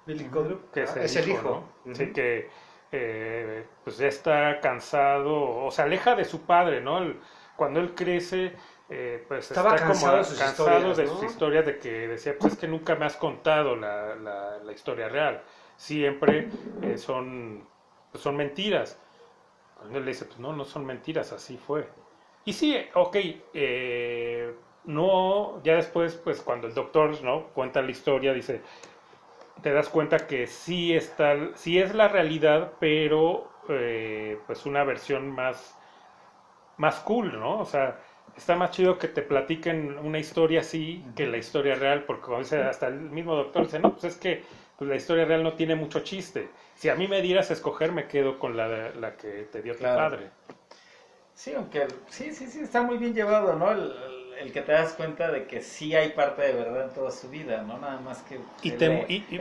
Billy Crudup. que es Ah, el es el hijo, hijo. ¿no? Sí, que eh, pues ya está cansado, o se aleja de su padre, ¿no? El- cuando él crece, eh, pues Estaba está cansado como de sus cansado historias, de sus historias, de que decía, pues es que nunca me has contado la, la, la historia real, siempre eh, son, pues, son mentiras. Cuando él le dice, pues no, no son mentiras, así fue. Y sí, ok, eh, no, ya después, pues cuando el doctor, ¿no? Cuenta la historia, dice, te das cuenta que sí está, sí es la realidad, pero eh, pues una versión más, más cool, ¿no? O sea, está más chido que te platiquen una historia así que la historia real, porque como dice, hasta el mismo doctor dice, no, pues es que pues, la historia real no tiene mucho chiste. Si a mí me dieras a escoger, me quedo con la, la que te dio Claro. tu padre. Sí, aunque sí, sí, sí, está muy bien llevado, ¿no? El, el- el que te das cuenta de que sí hay parte de verdad en toda su vida, ¿no? Nada más que... Y, te-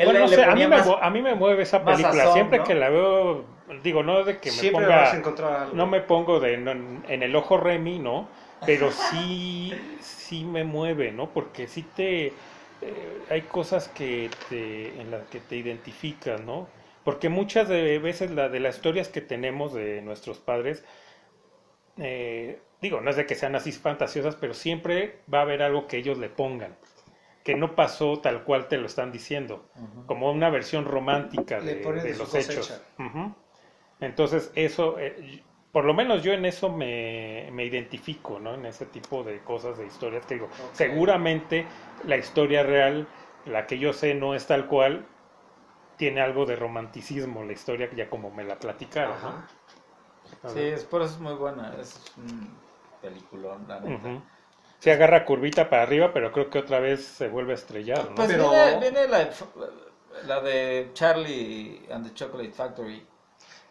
bueno, no sé, a mí, me, a mí me mueve esa película. Siempre ¿no? que la veo, digo, no de que me Siempre ponga... vas a encontrar algo. No me pongo de, no, en el ojo Remy, ¿no? Pero sí, sí me mueve, ¿no? Porque sí te... eh, hay cosas que te, en las que te identificas, ¿no? Porque muchas de veces la, de las historias que tenemos de nuestros padres, eh, digo, no es de que sean así fantasiosas, pero siempre va a haber algo que ellos le pongan, que no pasó tal cual te lo están diciendo como una versión romántica de, los cosecha. hechos. Entonces, eso, eh, por lo menos yo en eso me, me identifico, ¿no? En ese tipo de cosas, de historias que digo, seguramente la historia real, la que yo sé no es tal cual, tiene algo de romanticismo, la historia ya como me la platicaron. Ajá. Sí, es, por eso es muy buena, es un peliculón, la neta. Se agarra curvita para arriba, pero creo que otra vez se vuelve a estrellar, ¿no? Pues Pero- viene, viene la, la de Charlie and the Chocolate Factory.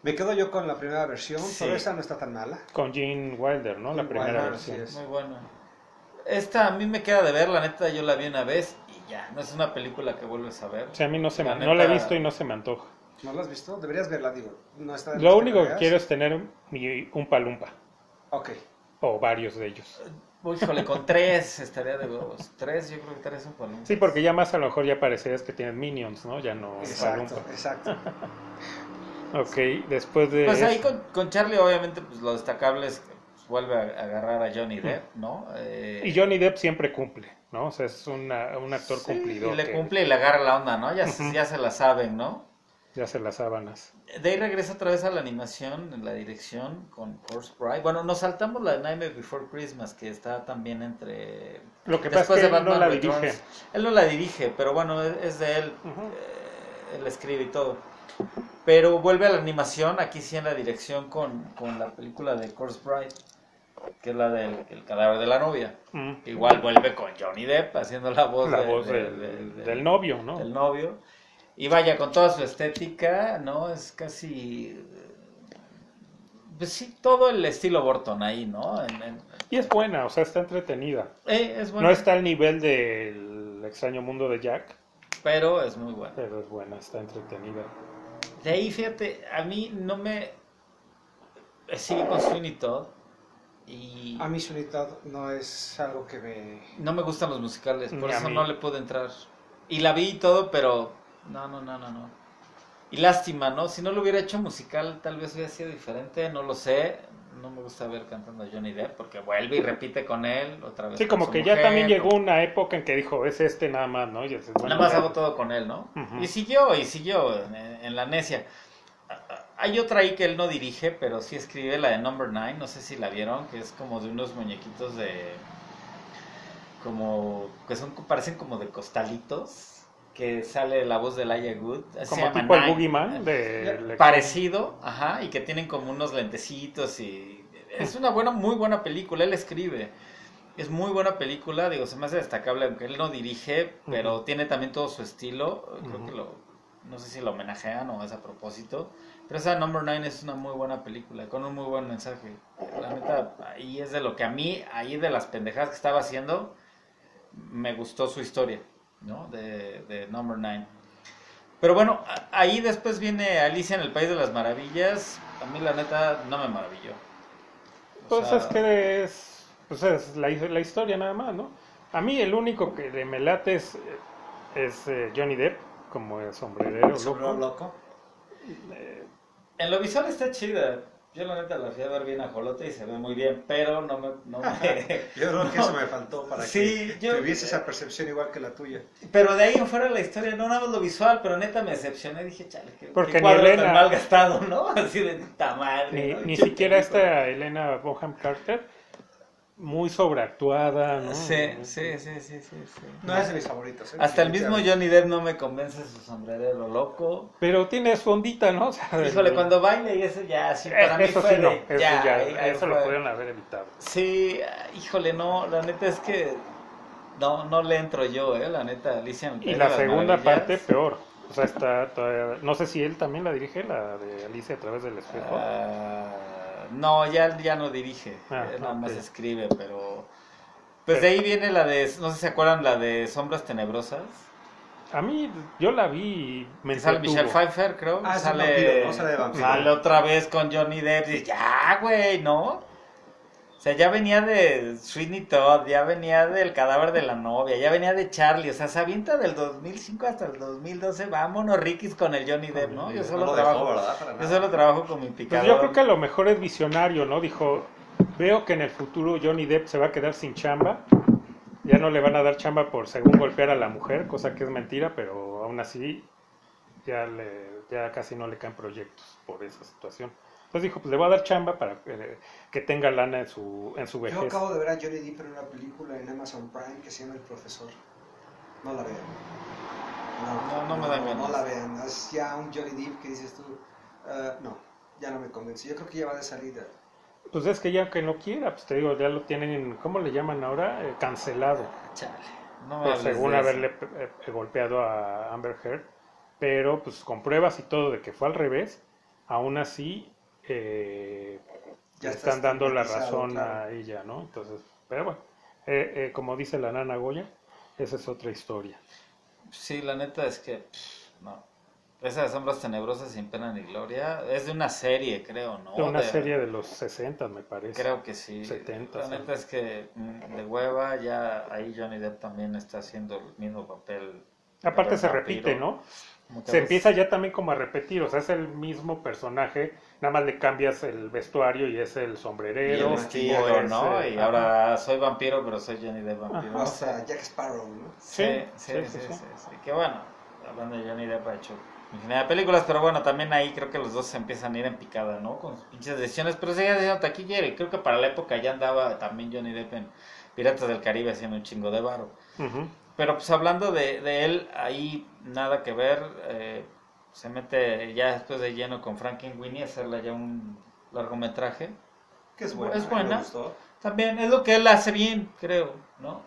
Me quedo yo con la primera versión, Sí. pero esa no está tan mala. Con Gene Wilder, ¿no? La primera Wilder, versión. Muy buena. Esta a mí me queda de ver, la neta yo la vi una vez y ya, no es una película que vuelves a ver. O sea, a mí no se me, La no la he neta- visto y no se me antoja. ¿No la has visto? Deberías verla, digo. No está de Lo único que veas. quiero es tener mi un palumpa Ok. o varios de ellos. Uy, Híjole, con tres estaría de huevos. Tres, yo creo que tres son palumpas. Sí, porque ya más a lo mejor ya parecerías que tienes minions, ¿no? Ya no Exacto, palumpa. exacto. Ok, después de Pues ahí con, con Charlie, obviamente, pues lo destacable es que pues, vuelve a agarrar a Johnny Depp, ¿no? Eh, y Johnny Depp siempre cumple, ¿no? O sea, es una- un actor sí, cumplidor. Y le que- cumple y le agarra la onda, ¿no? Ya, se- Ujú. ya se la saben, ¿no? Ya se las sábanas. De ahí regresa otra vez a la animación, en la dirección, con Horse Bride. Bueno, nos saltamos la de Nightmare Before Christmas, que está también entre... Lo que pasa es que él no la dirige. Él no la dirige, pero bueno, es de él. Eh, él escribe y todo. Pero vuelve a la animación, aquí sí en la dirección con, con la película de Corpse Bride, que es la del el cadáver de la novia. Mm. Igual vuelve con Johnny Depp haciendo la voz, La de- voz de- del, de- de- del novio, ¿no? del novio. Y vaya, con toda su estética, ¿no? Es casi... Pues sí, todo el estilo Burton ahí, ¿no? En- en- Y es buena, o sea, está entretenida. eh, es No está al nivel del extraño mundo de Jack, pero es muy bueno. pero es buena, está entretenida. De ahí, fíjate, a mí no me... Sigue con Sweeney Todd y A mí Sweeney Todd no es algo que me... no me gustan los musicales, por Ni eso no le pude entrar. Y la vi y todo, pero no, no, no, no, no. Y lástima, ¿no? Si no lo hubiera hecho musical, tal vez hubiera sido diferente, no lo sé. No me gusta ver cantando a Johnny Depp porque vuelve y repite con él otra vez. Sí, como que ya también llegó una época en que dijo, es este nada más, ¿no? Y bueno, Nada más hago todo con él, ¿no? Y siguió, y siguió en, en la necia. Hay otra ahí que él no dirige, pero sí escribe, la de Number Nine, no sé si la vieron, que es como de unos muñequitos de... como... que son parecen como de costalitos, que sale la voz de Laia Good. Como tipo el. Boogeyman de... Parecido, ajá, y que tienen como unos lentecitos y... Es una buena, muy buena película, él escribe. Es muy buena película, digo, se me hace destacable, aunque él no dirige, pero tiene también todo su estilo. Creo que lo, no sé si lo homenajean o es a propósito. Pero esa Number Nine es una muy buena película, con un muy buen mensaje. La neta, ahí es de lo que a mí, ahí de las pendejadas que estaba haciendo, me gustó su historia, ¿no? De, de Number Nine. Pero bueno, ahí después viene Alicia en el País de las Maravillas. A mí la neta no me maravilló. O Pues sea, es que es, pues es la, la historia nada más, ¿no? A mí el único que de me late es, es eh, Johnny Depp, como el sombrerero loco. lo loco. En lo visual está chida. Yo la neta la fui a ver bien a Jolote y se ve muy bien, pero no me... No me... Yo creo que No. eso me faltó para Sí, que yo- tuviese esa percepción igual que la tuya. Pero de ahí en fuera la historia, no nada más lo visual, pero neta me decepcioné. Dije, chale, qué, Porque qué ni cuadro tan Elena- mal gastado, ¿no? Así de puta madre. Ni, ¿no? ni siquiera esta Elena Bonham Carter, muy sobreactuada, ¿no? Sí, sí, sí, sí, sí, sí. No es de mis favoritos. ¿eh? Hasta el mismo. Johnny Depp no me convence su sombrerero loco. Pero tiene su ondita, ¿no? O sea, Híjole, cuando baila y eso ya, sí, Eh, para mí eso fue sí no, de- eso ya, eso lo pudieron haber evitado. Sí, ah, híjole, no, la neta es que no, no le entro yo, eh, la neta, Alicia. Y la segunda parte peor. O sea, está todavía, no sé si él también la dirige, la de Alicia a través del espejo. Ah, no, ya, ya no dirige, Ah, nada más escribe, pero... Pues de ahí viene la de, no sé si se acuerdan, la de Sombras Tenebrosas. A mí, yo la vi me sale. Michelle Pfeiffer, creo. Ah, es un sale, vampiro, ¿no? Sale de vampiro. sale otra vez con Johnny Depp. Y ya, güey, ¿no? O sea, ya venía de Sweeney Todd, ya venía del cadáver de la novia, ya venía de Charlie. O sea, se avienta del 2005 hasta el 2012. Vámonos, Rikis, con el Johnny Depp, ¿no? Yo solo lo dejó, trabajo. Para Yo solo trabajo con mi Pues yo creo que a lo mejor es visionario, ¿no? Dijo, veo que en el futuro Johnny Depp se va a quedar sin chamba. Ya no le van a dar chamba por según golpear a la mujer, cosa que es mentira, pero aún así ya, le, ya casi no le caen proyectos por esa situación. Entonces dijo, pues le voy a dar chamba para que, que tenga lana en su, en su Yo vejez. acabo de ver a Johnny Depp en una película en Amazon Prime que se llama El Profesor. No la vean. No, no me dan ganas. No la vean. Es ya un Johnny Depp que dices tú. "Ah, no, ya no me convence. Yo creo que ya va de salida. Pues es que ya que no quiera, pues te digo, ya lo tienen, ¿cómo le llaman ahora? Eh, cancelado. Chale, no hables según haberle eh, eh, golpeado a Amber Heard, pero pues con pruebas y todo de que fue al revés, aún así eh, Ya le está están dando la razón claro. a ella, ¿no? Entonces, pero bueno, eh, eh, como dice la nana Goya, esa es otra historia. Sí, la neta es que pff, no. Esa de Sombras Tenebrosas sin pena ni gloria es de una serie, creo, ¿no? De una De- serie de los 60, me parece. Creo que sí. 70, la sí. neta es que mm, de hueva ya ahí Johnny Depp también está haciendo el mismo papel. Aparte se vampiro. repite, ¿no? Se veces- empieza ya también como a repetir, o sea, es el mismo personaje, nada más le cambias el vestuario y es el y sombrerero. el vestido, es, ¿no? eh, y ahora soy vampiro, pero soy Johnny Depp vampiro. O O sea, Jack Sparrow, ¿no? sí, sí, sí, sí, sí, sí, sí. sí. Que bueno, hablando de Johnny Depp ha hecho infinidad de películas, pero bueno, también ahí creo que los dos se empiezan a ir en picada, ¿no? Con sus pinches decisiones, pero sigue siendo taquillero y creo que para la época ya andaba también Johnny Depp en Piratas del Caribe haciendo un chingo de varo. Ujú. Pero pues hablando de, de él, ahí nada que ver, eh, se mete ya después de lleno con Frankenweenie a hacerle ya un largometraje. Que es buena. Es buena. También es lo que él hace bien, creo, ¿no?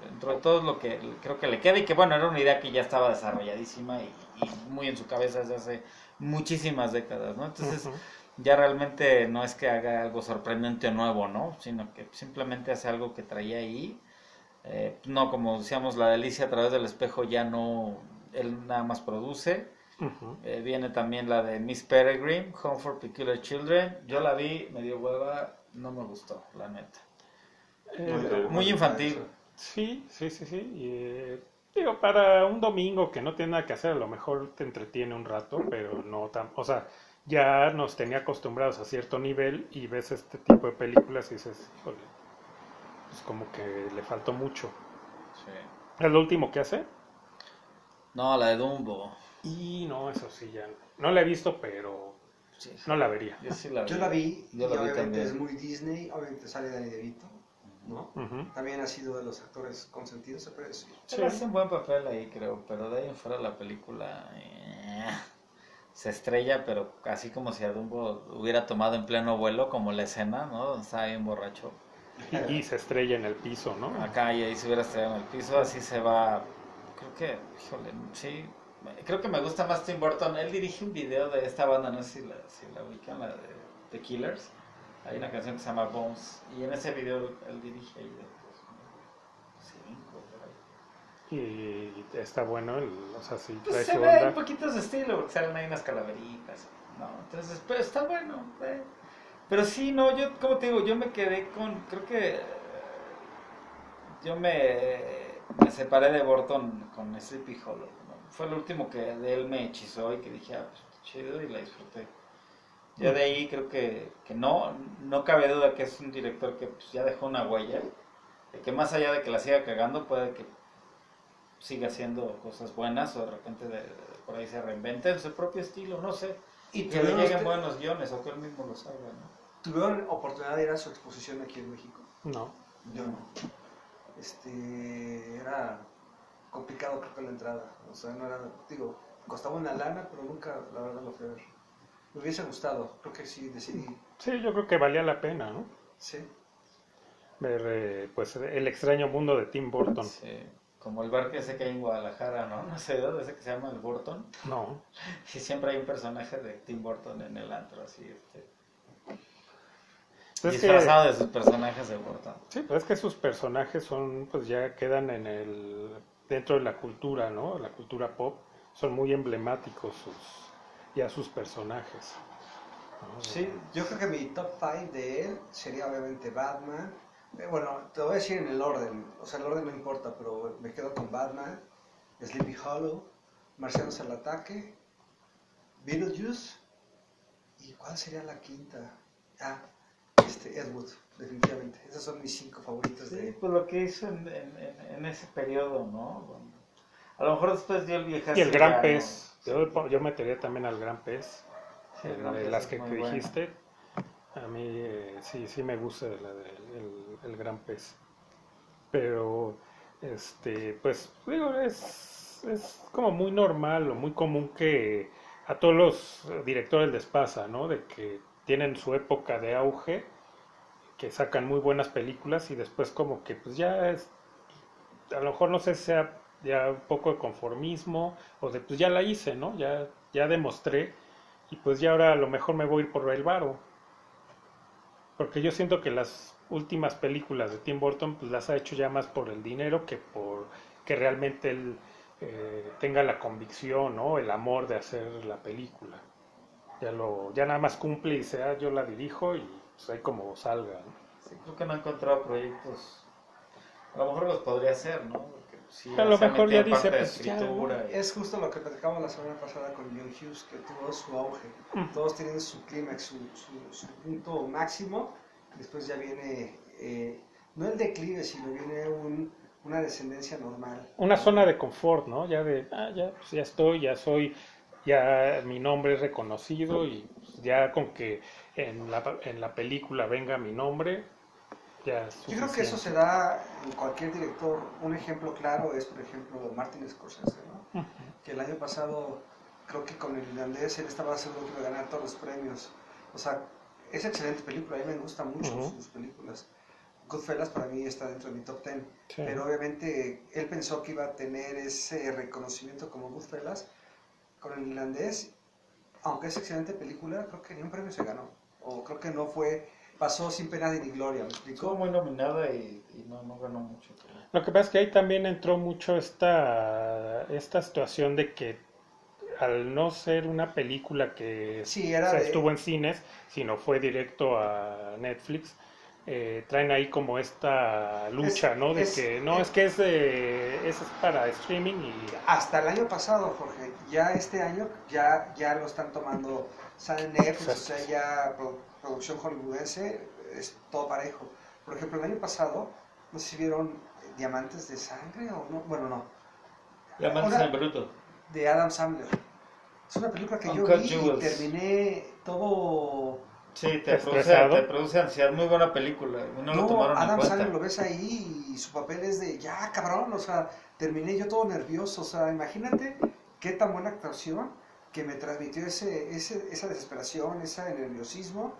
Dentro de todo es lo que creo que le queda y que bueno, era una idea que ya estaba desarrolladísima y, y muy en su cabeza desde hace muchísimas décadas, ¿no? Entonces ya realmente no es que haga algo sorprendente o nuevo, ¿no? Sino que simplemente hace algo que traía ahí. Eh, no, como decíamos, la delicia a través del espejo ya no, él nada más produce. Eh, viene también la de Miss Peregrine, Home for Peculiar Children. Yo la vi, me dio hueva, no me gustó, la neta. Eh, Muy infantil. Sí, sí, sí, sí. Y, eh, digo, para un domingo que no tiene nada que hacer, a lo mejor te entretiene un rato, pero no tan... O sea, ya nos tenía acostumbrados a cierto nivel y ves este tipo de películas y dices, híjole, pues como que le faltó mucho. ¿Es lo último que hace? No, la de Dumbo. Y no, eso sí, ya no la he visto, pero Sí, no la vería. yo sí la vi. Yo la vi Yo y la vi obviamente también. es muy Disney. Obviamente sale Danny DeVito, ¿no? También ha sido de los actores consentidos, se puede decir. Él hace un buen papel ahí, creo, pero de ahí en fuera la película eh, se estrella, pero así como si a Dumbo hubiera tomado en pleno vuelo, como la escena, ¿no? Donde estaba bien borracho. Y, y se estrella en el piso, ¿no? Acá y ahí se hubiera estrellado en el piso, así se va. Creo que, híjole, sí. Creo que me gusta más Tim Burton. Él dirige un video de esta banda, no sé si la, si la ubican, la de The Killers. Hay una canción que se llama Bones. Y en ese video él, dirige ahí de pues. Y está bueno, el, o sea, sí Pues trae se ve onda. poquitos de estilo, porque salen ahí unas calaveritas, ¿no? Entonces, pues está bueno. eh. Pero sí, no, yo, como te digo, yo me quedé con, creo que yo me, me separé de Burton con Sleepy Hollow. ¿no? Fue el último que de él me hechizó y que dije, ah, pues chido y la disfruté. Ya de ahí creo que, que no, no cabe duda que es un director que pues, ya dejó una huella, de que más allá de que la siga cagando, puede que siga haciendo cosas buenas o de repente de- de- por ahí se reinvente en su propio estilo, no sé. Y Que le lleguen usted- buenos guiones o que él mismo los haga, ¿no? ¿Tuvieron oportunidad de ir a su exposición aquí en México? No. Yo no. Este, era complicado creo que la entrada. O sea, no era, digo, costaba una lana, pero nunca, la verdad, lo fui a ver. Me hubiese gustado, creo que sí, decidí. Sí, yo creo que valía la pena, ¿no? Sí. Ver, eh, pues, el extraño mundo de Tim Burton. Sí, como el bar que sé que hay en Guadalajara, ¿no? No sé de dónde, ese que se llama el Burton. No. Y siempre hay un personaje de Tim Burton en el antro, así, este. Es que, disfrazado de sus personajes de Burton. sí, pues es que sus personajes son, pues ya quedan en el, dentro de la cultura, ¿no? La cultura pop. Son muy emblemáticos sus, ya sus personajes. ¿no? Sí, yo creo que mi top 5 de él sería obviamente Batman. Eh, bueno, te voy a decir en el orden, o sea, el orden no importa, pero me quedo con Batman, Sleepy Hollow, Marcianos al ataque, Beetlejuice, ¿y cuál sería la quinta? Ah, este, Ed Wood, definitivamente. Esos son mis cinco favoritos de Sí, él. pues lo que hizo en, en, en- en ese periodo, ¿no? A lo mejor después dio el viejazo. Y el gran pez. Yo, yo metería también al gran pez. Sí, el de pez las que, dijiste. A mí eh, sí, sí me gusta la del el, el gran pez. Pero, este, pues, digo, es, es como muy normal o muy común que a todos los directores les pasa, ¿no? De que tienen su época de auge, que sacan muy buenas películas y después como que pues ya es, a lo mejor no sé si sea ya un poco de conformismo o de pues ya la hice, ¿no? Ya, ya demostré y pues ya ahora a lo mejor me voy a ir por el varo. Porque yo siento que las últimas películas de Tim Burton pues las ha hecho ya más por el dinero que por que realmente él eh, tenga la convicción, ¿no? El amor de hacer la película. Ya lo, ya nada más cumple y ah, yo la dirijo y pues ahí como salga, ¿no? Sí, creo que no ha encontrado proyectos. A lo mejor los podría hacer, ¿no? Porque sí, A lo mejor ya dice, pues, ya, y- Es justo lo que platicamos la semana pasada con John Hughes, que tuvo su auge. Todos tienen su clímax, su, su- su punto máximo. Después ya viene, eh, no el declive, sino viene un, una descendencia normal. Una zona de confort, ¿no? Ya de, ah, ya, pues ya estoy, ya soy, ya mi nombre es reconocido y pues, ya con que en la, en la película venga mi nombre, ya es Yo creo que eso se da en cualquier director. Un ejemplo claro es, por ejemplo, Martin Scorsese, ¿no? Que el año pasado creo que con el irlandés él estaba seguro que iba a ganar todos los premios. O sea, es excelente película, a mí me gustan mucho Ujú. sus películas. Goodfellas para mí está dentro de mi top 10, Sí. pero obviamente él pensó que iba a tener ese reconocimiento como Goodfellas con el irlandés, aunque es excelente película, creo que ni un premio se ganó, o creo que no fue, pasó sin pena ni gloria, ¿me Estuvo explico? muy nominada y, y no, no ganó mucho. pero- Lo que pasa es que ahí también entró mucho esta, esta situación de que al no ser una película que Sí, era o sea, de- estuvo en cines, sino fue directo a Netflix, eh, traen ahí como esta lucha, Es- ¿no? De es- que no, es que es, de, es para streaming y Hasta el año pasado, Jorge, ya este año ya, ya lo están tomando, sale en Netflix, o sea, ya pro- producción hollywoodense, es todo parejo. Por ejemplo, el año pasado, no sé si vieron eh, Diamantes de Sangre o no, bueno, no, Diamantes en bruto. de Adam Sandler. Es una película que yo vi y terminé todo... Sí, te produce, te produce ansiedad. Muy buena película. y No, lo tomaron en Adam. Sandler lo ves ahí y su papel es de, ya, cabrón, o sea, terminé yo todo nervioso, o sea, imagínate qué tan buena actuación que me transmitió ese, ese, esa desesperación, ese nerviosismo,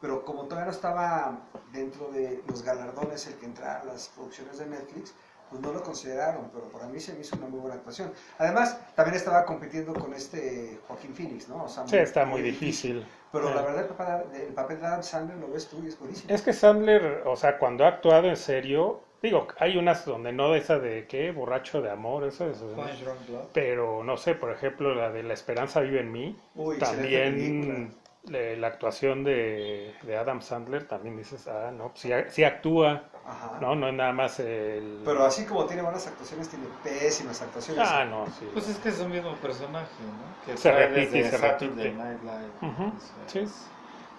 pero como todavía no estaba dentro de los galardones el que entra a las producciones de Netflix, pues no lo consideraron, pero para mí se me hizo una muy buena actuación. Además, también estaba compitiendo con este Joaquín Phoenix, ¿no? O sea, sí, está muy difícil. Pero Sí. la verdad, el papel, el papel de Adam Sandler lo ves tú y es buenísimo. Es que Sandler, o sea, cuando ha actuado en serio, digo, hay unas donde no de esa de qué, borracho de amor, eso es... Punch Drunk Love. Pero no sé, por ejemplo, la de La Esperanza vive en mí, Uy, también la actuación de, de Adam Sandler, también dices, ah, no, sí, sí actúa, Ajá. ¿no? No es nada más el... Pero así como tiene buenas actuaciones, tiene pésimas actuaciones. Ah, no, sí. Pues es que es un mismo personaje, ¿no? Que Se repite se Saturday repite. Night Live. Ujú, O sea, sí,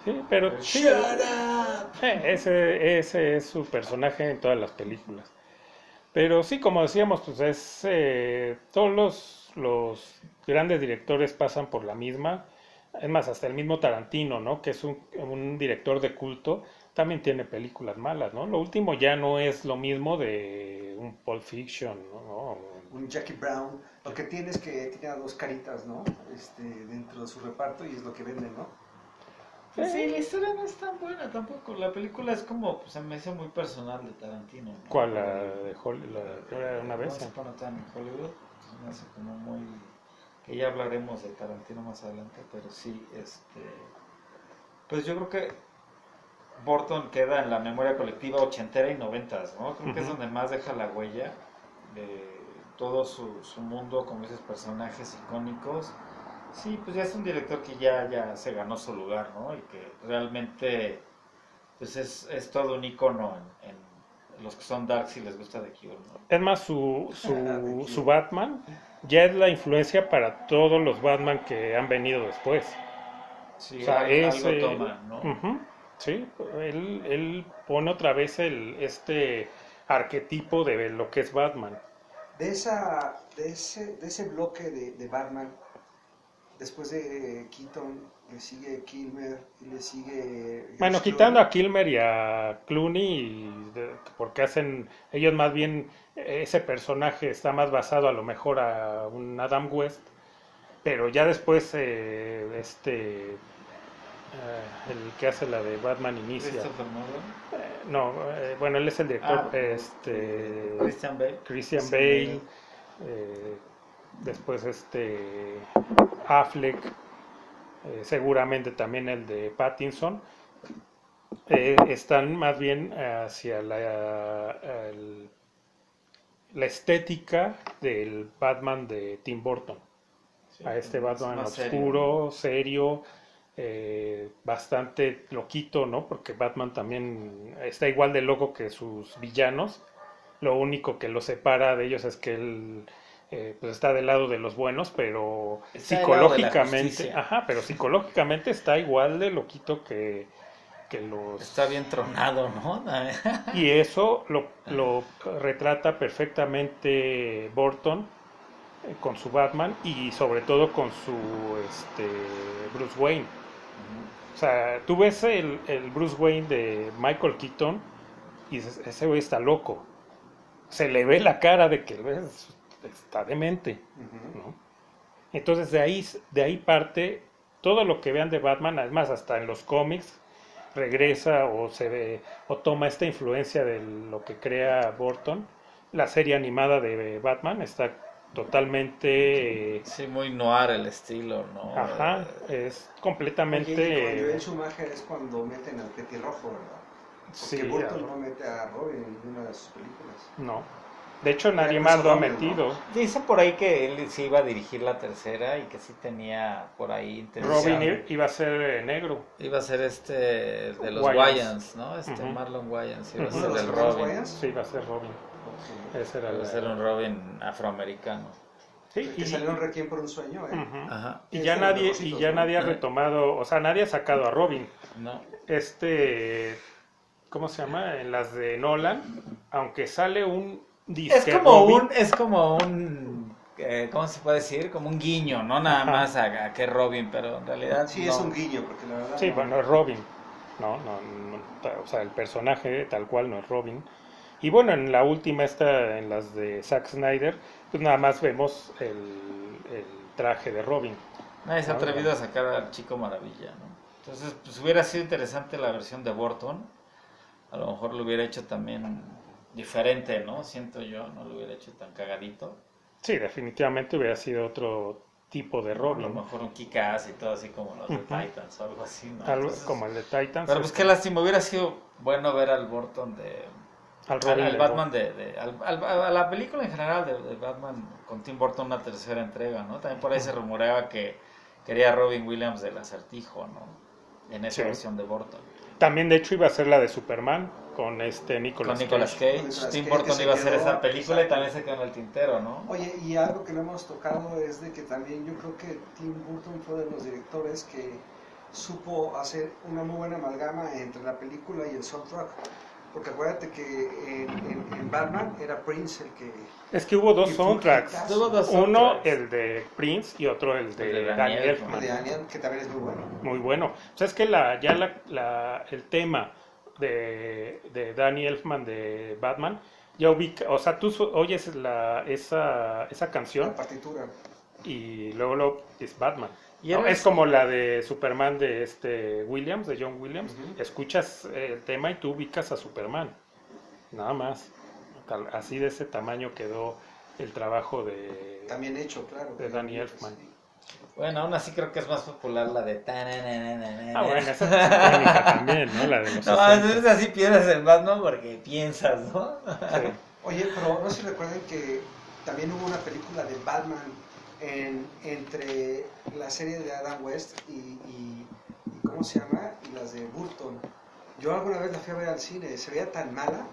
sí, pero... sí, eh, ese, ese es su personaje en todas las películas. Pero sí, como decíamos, pues es... eh, todos los, los grandes directores pasan por la misma. Es más, hasta el mismo Tarantino, ¿no? Que es un, un director de culto, también tiene películas malas, ¿no? Lo último ya no es lo mismo de un Pulp Fiction, ¿no? Un Jackie Brown. Lo que tiene es que tiene a dos caritas, ¿no? Este, dentro de su reparto y es lo que venden, ¿no? Pues sí, la historia no es tan buena tampoco. La película es como, pues se me hizo muy personal de Tarantino. ¿no? ¿Cuál? La de Hol- la de una vez. Time in Hollywood. Se me hace como muy. Que ya hablaremos de Tarantino más adelante, pero sí, este. Pues yo creo que Burton queda en la memoria colectiva ochentera y noventas, ¿no? Creo que es donde más deja la huella de todo su, su mundo, como dices, personajes icónicos. Sí, pues ya es un director que ya, ya se ganó su lugar, ¿no? Y que realmente pues es, es todo un icono en, en los que son darks y les gusta The Cure, ¿no? Es más, su, su, su Batman ya es la influencia para todos los Batman que han venido después. Sí, O sea, algo, es, algo eh, sí, él, él pone otra vez el, este arquetipo de lo que es Batman. De, esa, de, ese, de ese bloque de, de Batman, después de Keaton, le sigue Kilmer y le sigue... Bueno, quitando a Kilmer y a Clooney, porque hacen ellos más bien, ese personaje está más basado a lo mejor a un Adam West, pero ya después este eh, el que hace la de Batman inicia. Christopher Nolan. Eh, no, eh, bueno, él es el director, Ah, este Christian Bale. Christian Bale, después este Affleck, seguramente también el de Pattinson, están más bien hacia la, el- la estética del Batman de Tim Burton, Sí, a este Batman serio. oscuro, serio, eh, bastante loquito, ¿no? Porque Batman también está igual de loco que sus villanos. Lo único que lo separa de ellos es que él eh, pues está del lado de los buenos, pero Está psicológicamente, ajá, pero psicológicamente está igual de loquito que, que los... Está bien tronado, ¿no? Y eso lo, lo retrata perfectamente Burton eh, con su Batman y sobre todo con su este, Bruce Wayne. O sea, tú ves el, el Bruce Wayne de Michael Keaton y dices, ese güey está loco. Se le ve la cara de que está demente. ¿no? Entonces de ahí, de ahí parte todo lo que vean de Batman, además hasta en los cómics regresa o se ve o toma esta influencia de lo que crea Burton. La serie animada de Batman está totalmente sí muy noir el estilo, ¿no? Ajá, es Oye, completamente con Joel Schumacher es cuando meten al petirrojo, ¿verdad? Porque sí, Burton no mete a Robin en ninguna de sus películas. no. De hecho nadie más lo ha Robin, ¿no? metido. Dice por ahí que él sí iba a dirigir la tercera y que sí tenía por ahí intención. Robin iba a ser eh, negro. Iba a ser este de los Wayans. Wayans, ¿no? Este Ujú. Marlon Wayans iba a ser ¿Los el Robin. Wayans? Sí, iba a ser Robin. Ese era Iba a la- ser un Robin afroamericano. Sí, Que y- salió en Requiem por un sueño, ¿eh? Ajá. Y Es ya nadie, y ya ¿no? nadie ha retomado, o sea, nadie ha sacado a Robin. No. Este, ¿cómo se llama? En las de Nolan, aunque sale un Es disque como Robin, un, es como un, eh, ¿cómo se puede decir? Como un guiño, no nada Ajá. más a, a que Robin, pero en realidad Sí, no. es un guiño, porque la verdad. Sí, no- bueno, es Robin. No, no, o sea, el personaje tal cual no es Robin. Y bueno, en la última esta, en las de Zack Snyder, pues nada más vemos el, el traje de Robin. Nadie se ha Ah, atrevido a sacar al Chico Maravilla, ¿no? Entonces, pues hubiera sido interesante la versión de Burton. A lo mejor lo hubiera hecho también diferente, ¿no? Siento yo, no lo hubiera hecho tan cagadito. Sí, definitivamente hubiera sido otro tipo de A lo Robin. mejor un kick-ass y todo así como los de. Titans o algo así, ¿no? Entonces, como el de Titans. Pero pues qué lástima, hubiera sido bueno ver al Burton de... al Al, Robin al de Batman de... de- al- al- a la película en general de, de Batman con Tim Burton una tercera entrega, ¿no? También por ahí se rumoreaba que quería Robin Williams del acertijo, ¿no? En esa Sí. versión de Burton. También de hecho iba a ser la de Superman con este Con Nicolas, Nicolas Cage. Cage, Nicolas Tim Cage, Burton iba a hacer esa película y también se quedó en el tintero, ¿no? Oye, y algo que no hemos tocado es de que también yo creo que Tim Burton fue de los directores que supo hacer una muy buena amalgama entre la película y el soundtrack. Porque acuérdate que en, en- en Batman era Prince el que... Es que hubo dos soundtracks. dos Uno soundtracks. el de Prince y otro el de, El de Daniel Elfman. el de Daniel, que también es muy bueno. Muy bueno. O sea, es que la, ya la, la- el tema de, de Danny Elfman de Batman, ya ubica, o sea, tú oyes la, esa, esa La canción partitura. y luego lo es Batman. Y ¿no? era- Es como la de Superman de este Williams, de John Williams. Escuchas el tema y tú ubicas a Superman. Nada más. Tal- así de ese tamaño quedó el trabajo de... También hecho, claro. De Danny Elfman. Sí. Bueno, aún así creo que es más popular la de... Ah, bueno, esa es también, ¿no? La de los No, 60. entonces así piensas en Batman porque piensas, ¿no? Sí. Oye, pero no sé si recuerden que también hubo una película de Batman en, entre la serie de Adam West y, y- y ¿cómo se llama? Y las de Burton. Yo alguna vez la fui a ver al cine, se veía tan mala.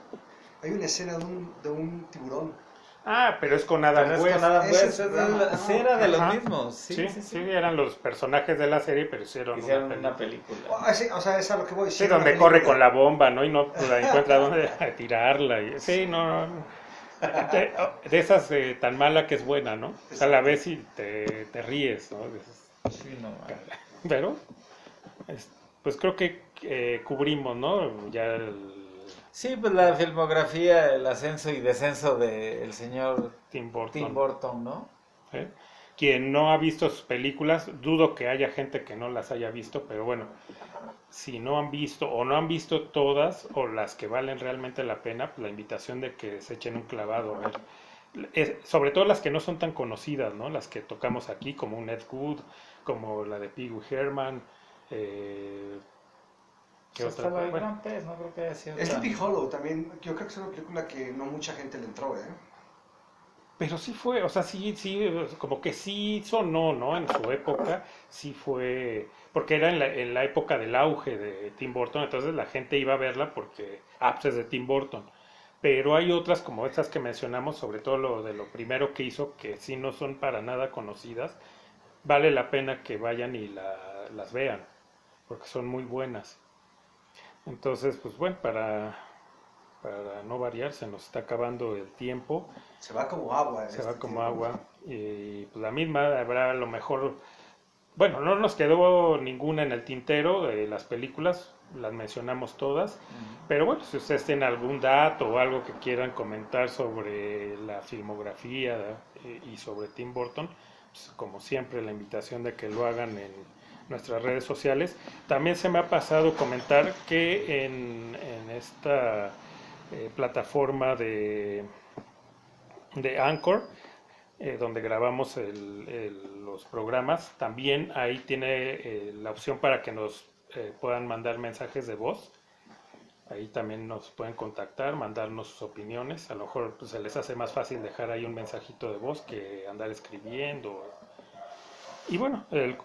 Hay una escena de un, de un tiburón. Ah, pero es con Adam Pero es West. con Adam West, es es de la- Batman. sí, era de los Ajá. mismos. Sí, Sí, sí, sí, sí. eran los personajes de la serie, pero hicieron, Hicieron una una película. película. Ah, sí, o sea, es a lo que voy. Sí, donde una corre película. con la bomba, ¿no? Y no la encuentra dónde tirarla. Y, sí, no, no. De, de esas eh, tan mala que es buena, ¿no? O sea, la ves y te, te ríes, ¿no? Sí, no. Pero, es- pues creo que eh, cubrimos, ¿no? Ya el Sí, pues la filmografía, el ascenso y descenso del señor Tim Burton. Tim Burton, ¿no? ¿eh? Quien no ha visto sus películas, dudo que haya gente que no las haya visto, pero bueno, si no han visto o no han visto todas o las que valen realmente la pena, pues la invitación de que se echen un clavado a ver. Es- sobre todo las que no son tan conocidas, ¿no? Las que tocamos aquí, como un Ed Wood, como la de Pee Wee Herman. Eh, ¿qué otra? Bueno, Pez, no creo que haya sido tan- Hollow también, yo creo que es una película que no mucha gente le entró, ¿eh? Pero sí fue, o sea, sí, sí, como que sí sonó, ¿no? En su época, sí fue, porque era en la, en la época del auge de Tim Burton, entonces la gente iba a verla porque, ah, pues es de Tim Burton. Pero hay otras como estas que mencionamos, sobre todo lo de lo primero que hizo, que sí no son para nada conocidas, vale la pena que vayan y la- las vean, porque son muy buenas. Entonces, pues bueno, para, para no variar, se nos está acabando el tiempo, Se va como agua. se este va como tiempo. agua y pues la misma habrá a lo mejor, bueno, no nos quedó ninguna en el tintero de las películas, las mencionamos todas, pero bueno, si ustedes tienen algún dato o algo que quieran comentar sobre la filmografía eh, y sobre Tim Burton, pues, como siempre la invitación de que lo hagan en nuestras redes sociales. También se me ha pasado comentar que en, en esta eh, plataforma de, de Anchor, eh, donde grabamos el- los programas, también ahí tiene eh, la opción para que nos puedan mandar mensajes de voz. Ahí también nos pueden contactar, mandarnos sus opiniones. A lo mejor pues, se les hace más fácil dejar ahí un mensajito de voz que andar escribiendo. Y bueno, el,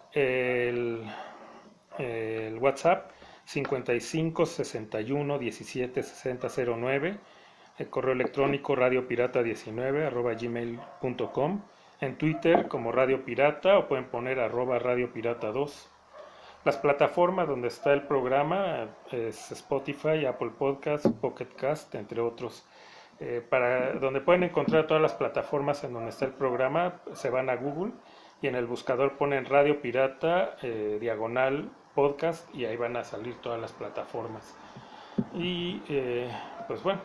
el WhatsApp 55 61 17 60 09. El correo electrónico radiopirata19 arroba gmail.com. En Twitter como Radio Pirata o pueden poner arroba Radio Pirata 2. Las plataformas donde está el programa es Spotify, Apple Podcasts, Pocket Cast, entre otros. Eh, para donde pueden encontrar todas las plataformas en donde está el programa, se van a Google y en el buscador ponen Radio Pirata, eh, diagonal podcast y ahí van a salir todas las plataformas. Y eh, pues bueno,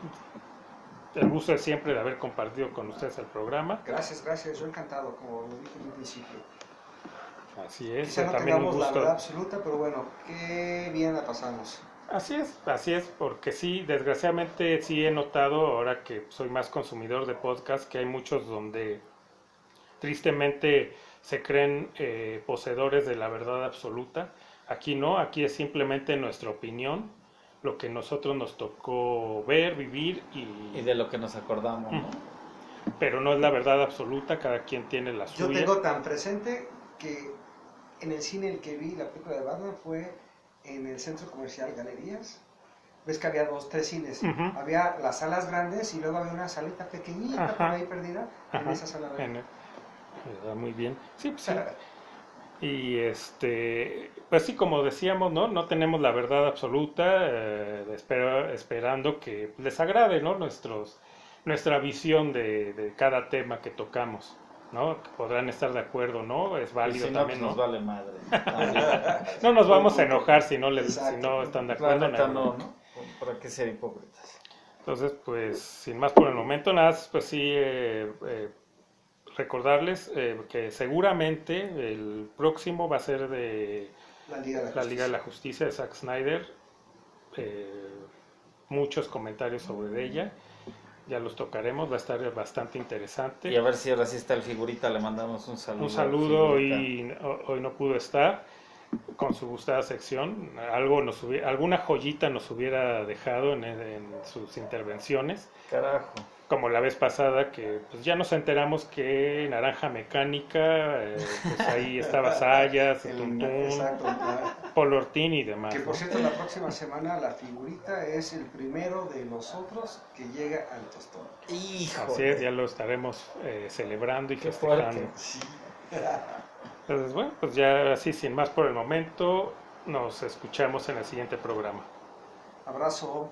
el gusto es siempre de haber compartido con ustedes el programa. Gracias, gracias. Yo encantado, como lo dije en un principio. Así es, Quizá no también un tengamos la gusto. verdad absoluta, pero bueno, qué bien la pasamos. Así es, así es, porque sí, desgraciadamente sí he notado ahora que soy más consumidor de podcast que hay muchos donde tristemente se creen eh, poseedores de la verdad absoluta. Aquí no, aquí es simplemente nuestra opinión, lo que nosotros nos tocó ver, vivir y, Y de lo que nos acordamos, ¿no? pero no es la verdad absoluta, cada quien tiene la Yo suya. tengo tan presente que en el cine el que vi la película de Batman fue en el centro comercial Galerías. Ves que había dos, tres cines. Había las salas grandes y luego había una salita pequeñita Ajá. por ahí perdida. En Ajá, esa sala en grande. el- está muy bien. Sí, pues sí. Y este, pues sí, como decíamos, ¿no? No tenemos la verdad absoluta, eh, espero- esperando que les agrade, ¿no? Nuestros, nuestra visión de, de cada tema que tocamos, ¿no? Podrán estar de acuerdo, ¿no? Es válido si no, también, pues nos ¿no? vale madre. No nos vamos a enojar si no, les, si no están de acuerdo. no, ¿no? ¿Para qué ser hipócritas? Entonces, pues, sin más por el momento, nada, pues sí, eh, eh, recordarles eh, que seguramente el próximo va a ser de La Liga de la, la Liga de la Justicia. De Zack Snyder. Eh, muchos comentarios sobre ella. Ya los tocaremos, va a estar bastante interesante. Y a ver si ahora sí está el figurita, le mandamos un saludo. Un al saludo y ho- hoy no pudo estar con su gustada sección. Algo nos hubi- alguna joyita nos hubiera dejado en, en sus intervenciones. Carajo. Como la vez pasada que pues ya nos enteramos que Naranja Mecánica, eh, pues ahí estaba Sayas, Tuntún, exacto, la- Paul Ortín y demás. Que ¿no? por cierto, la próxima semana la figurita es el primero de nosotros que llega al tostón. Hijo. Así es, ya lo estaremos eh, celebrando y Qué festejando. fuerte. Entonces, bueno, pues ya así, sin más por el momento, nos escuchamos en el siguiente programa. Abrazo.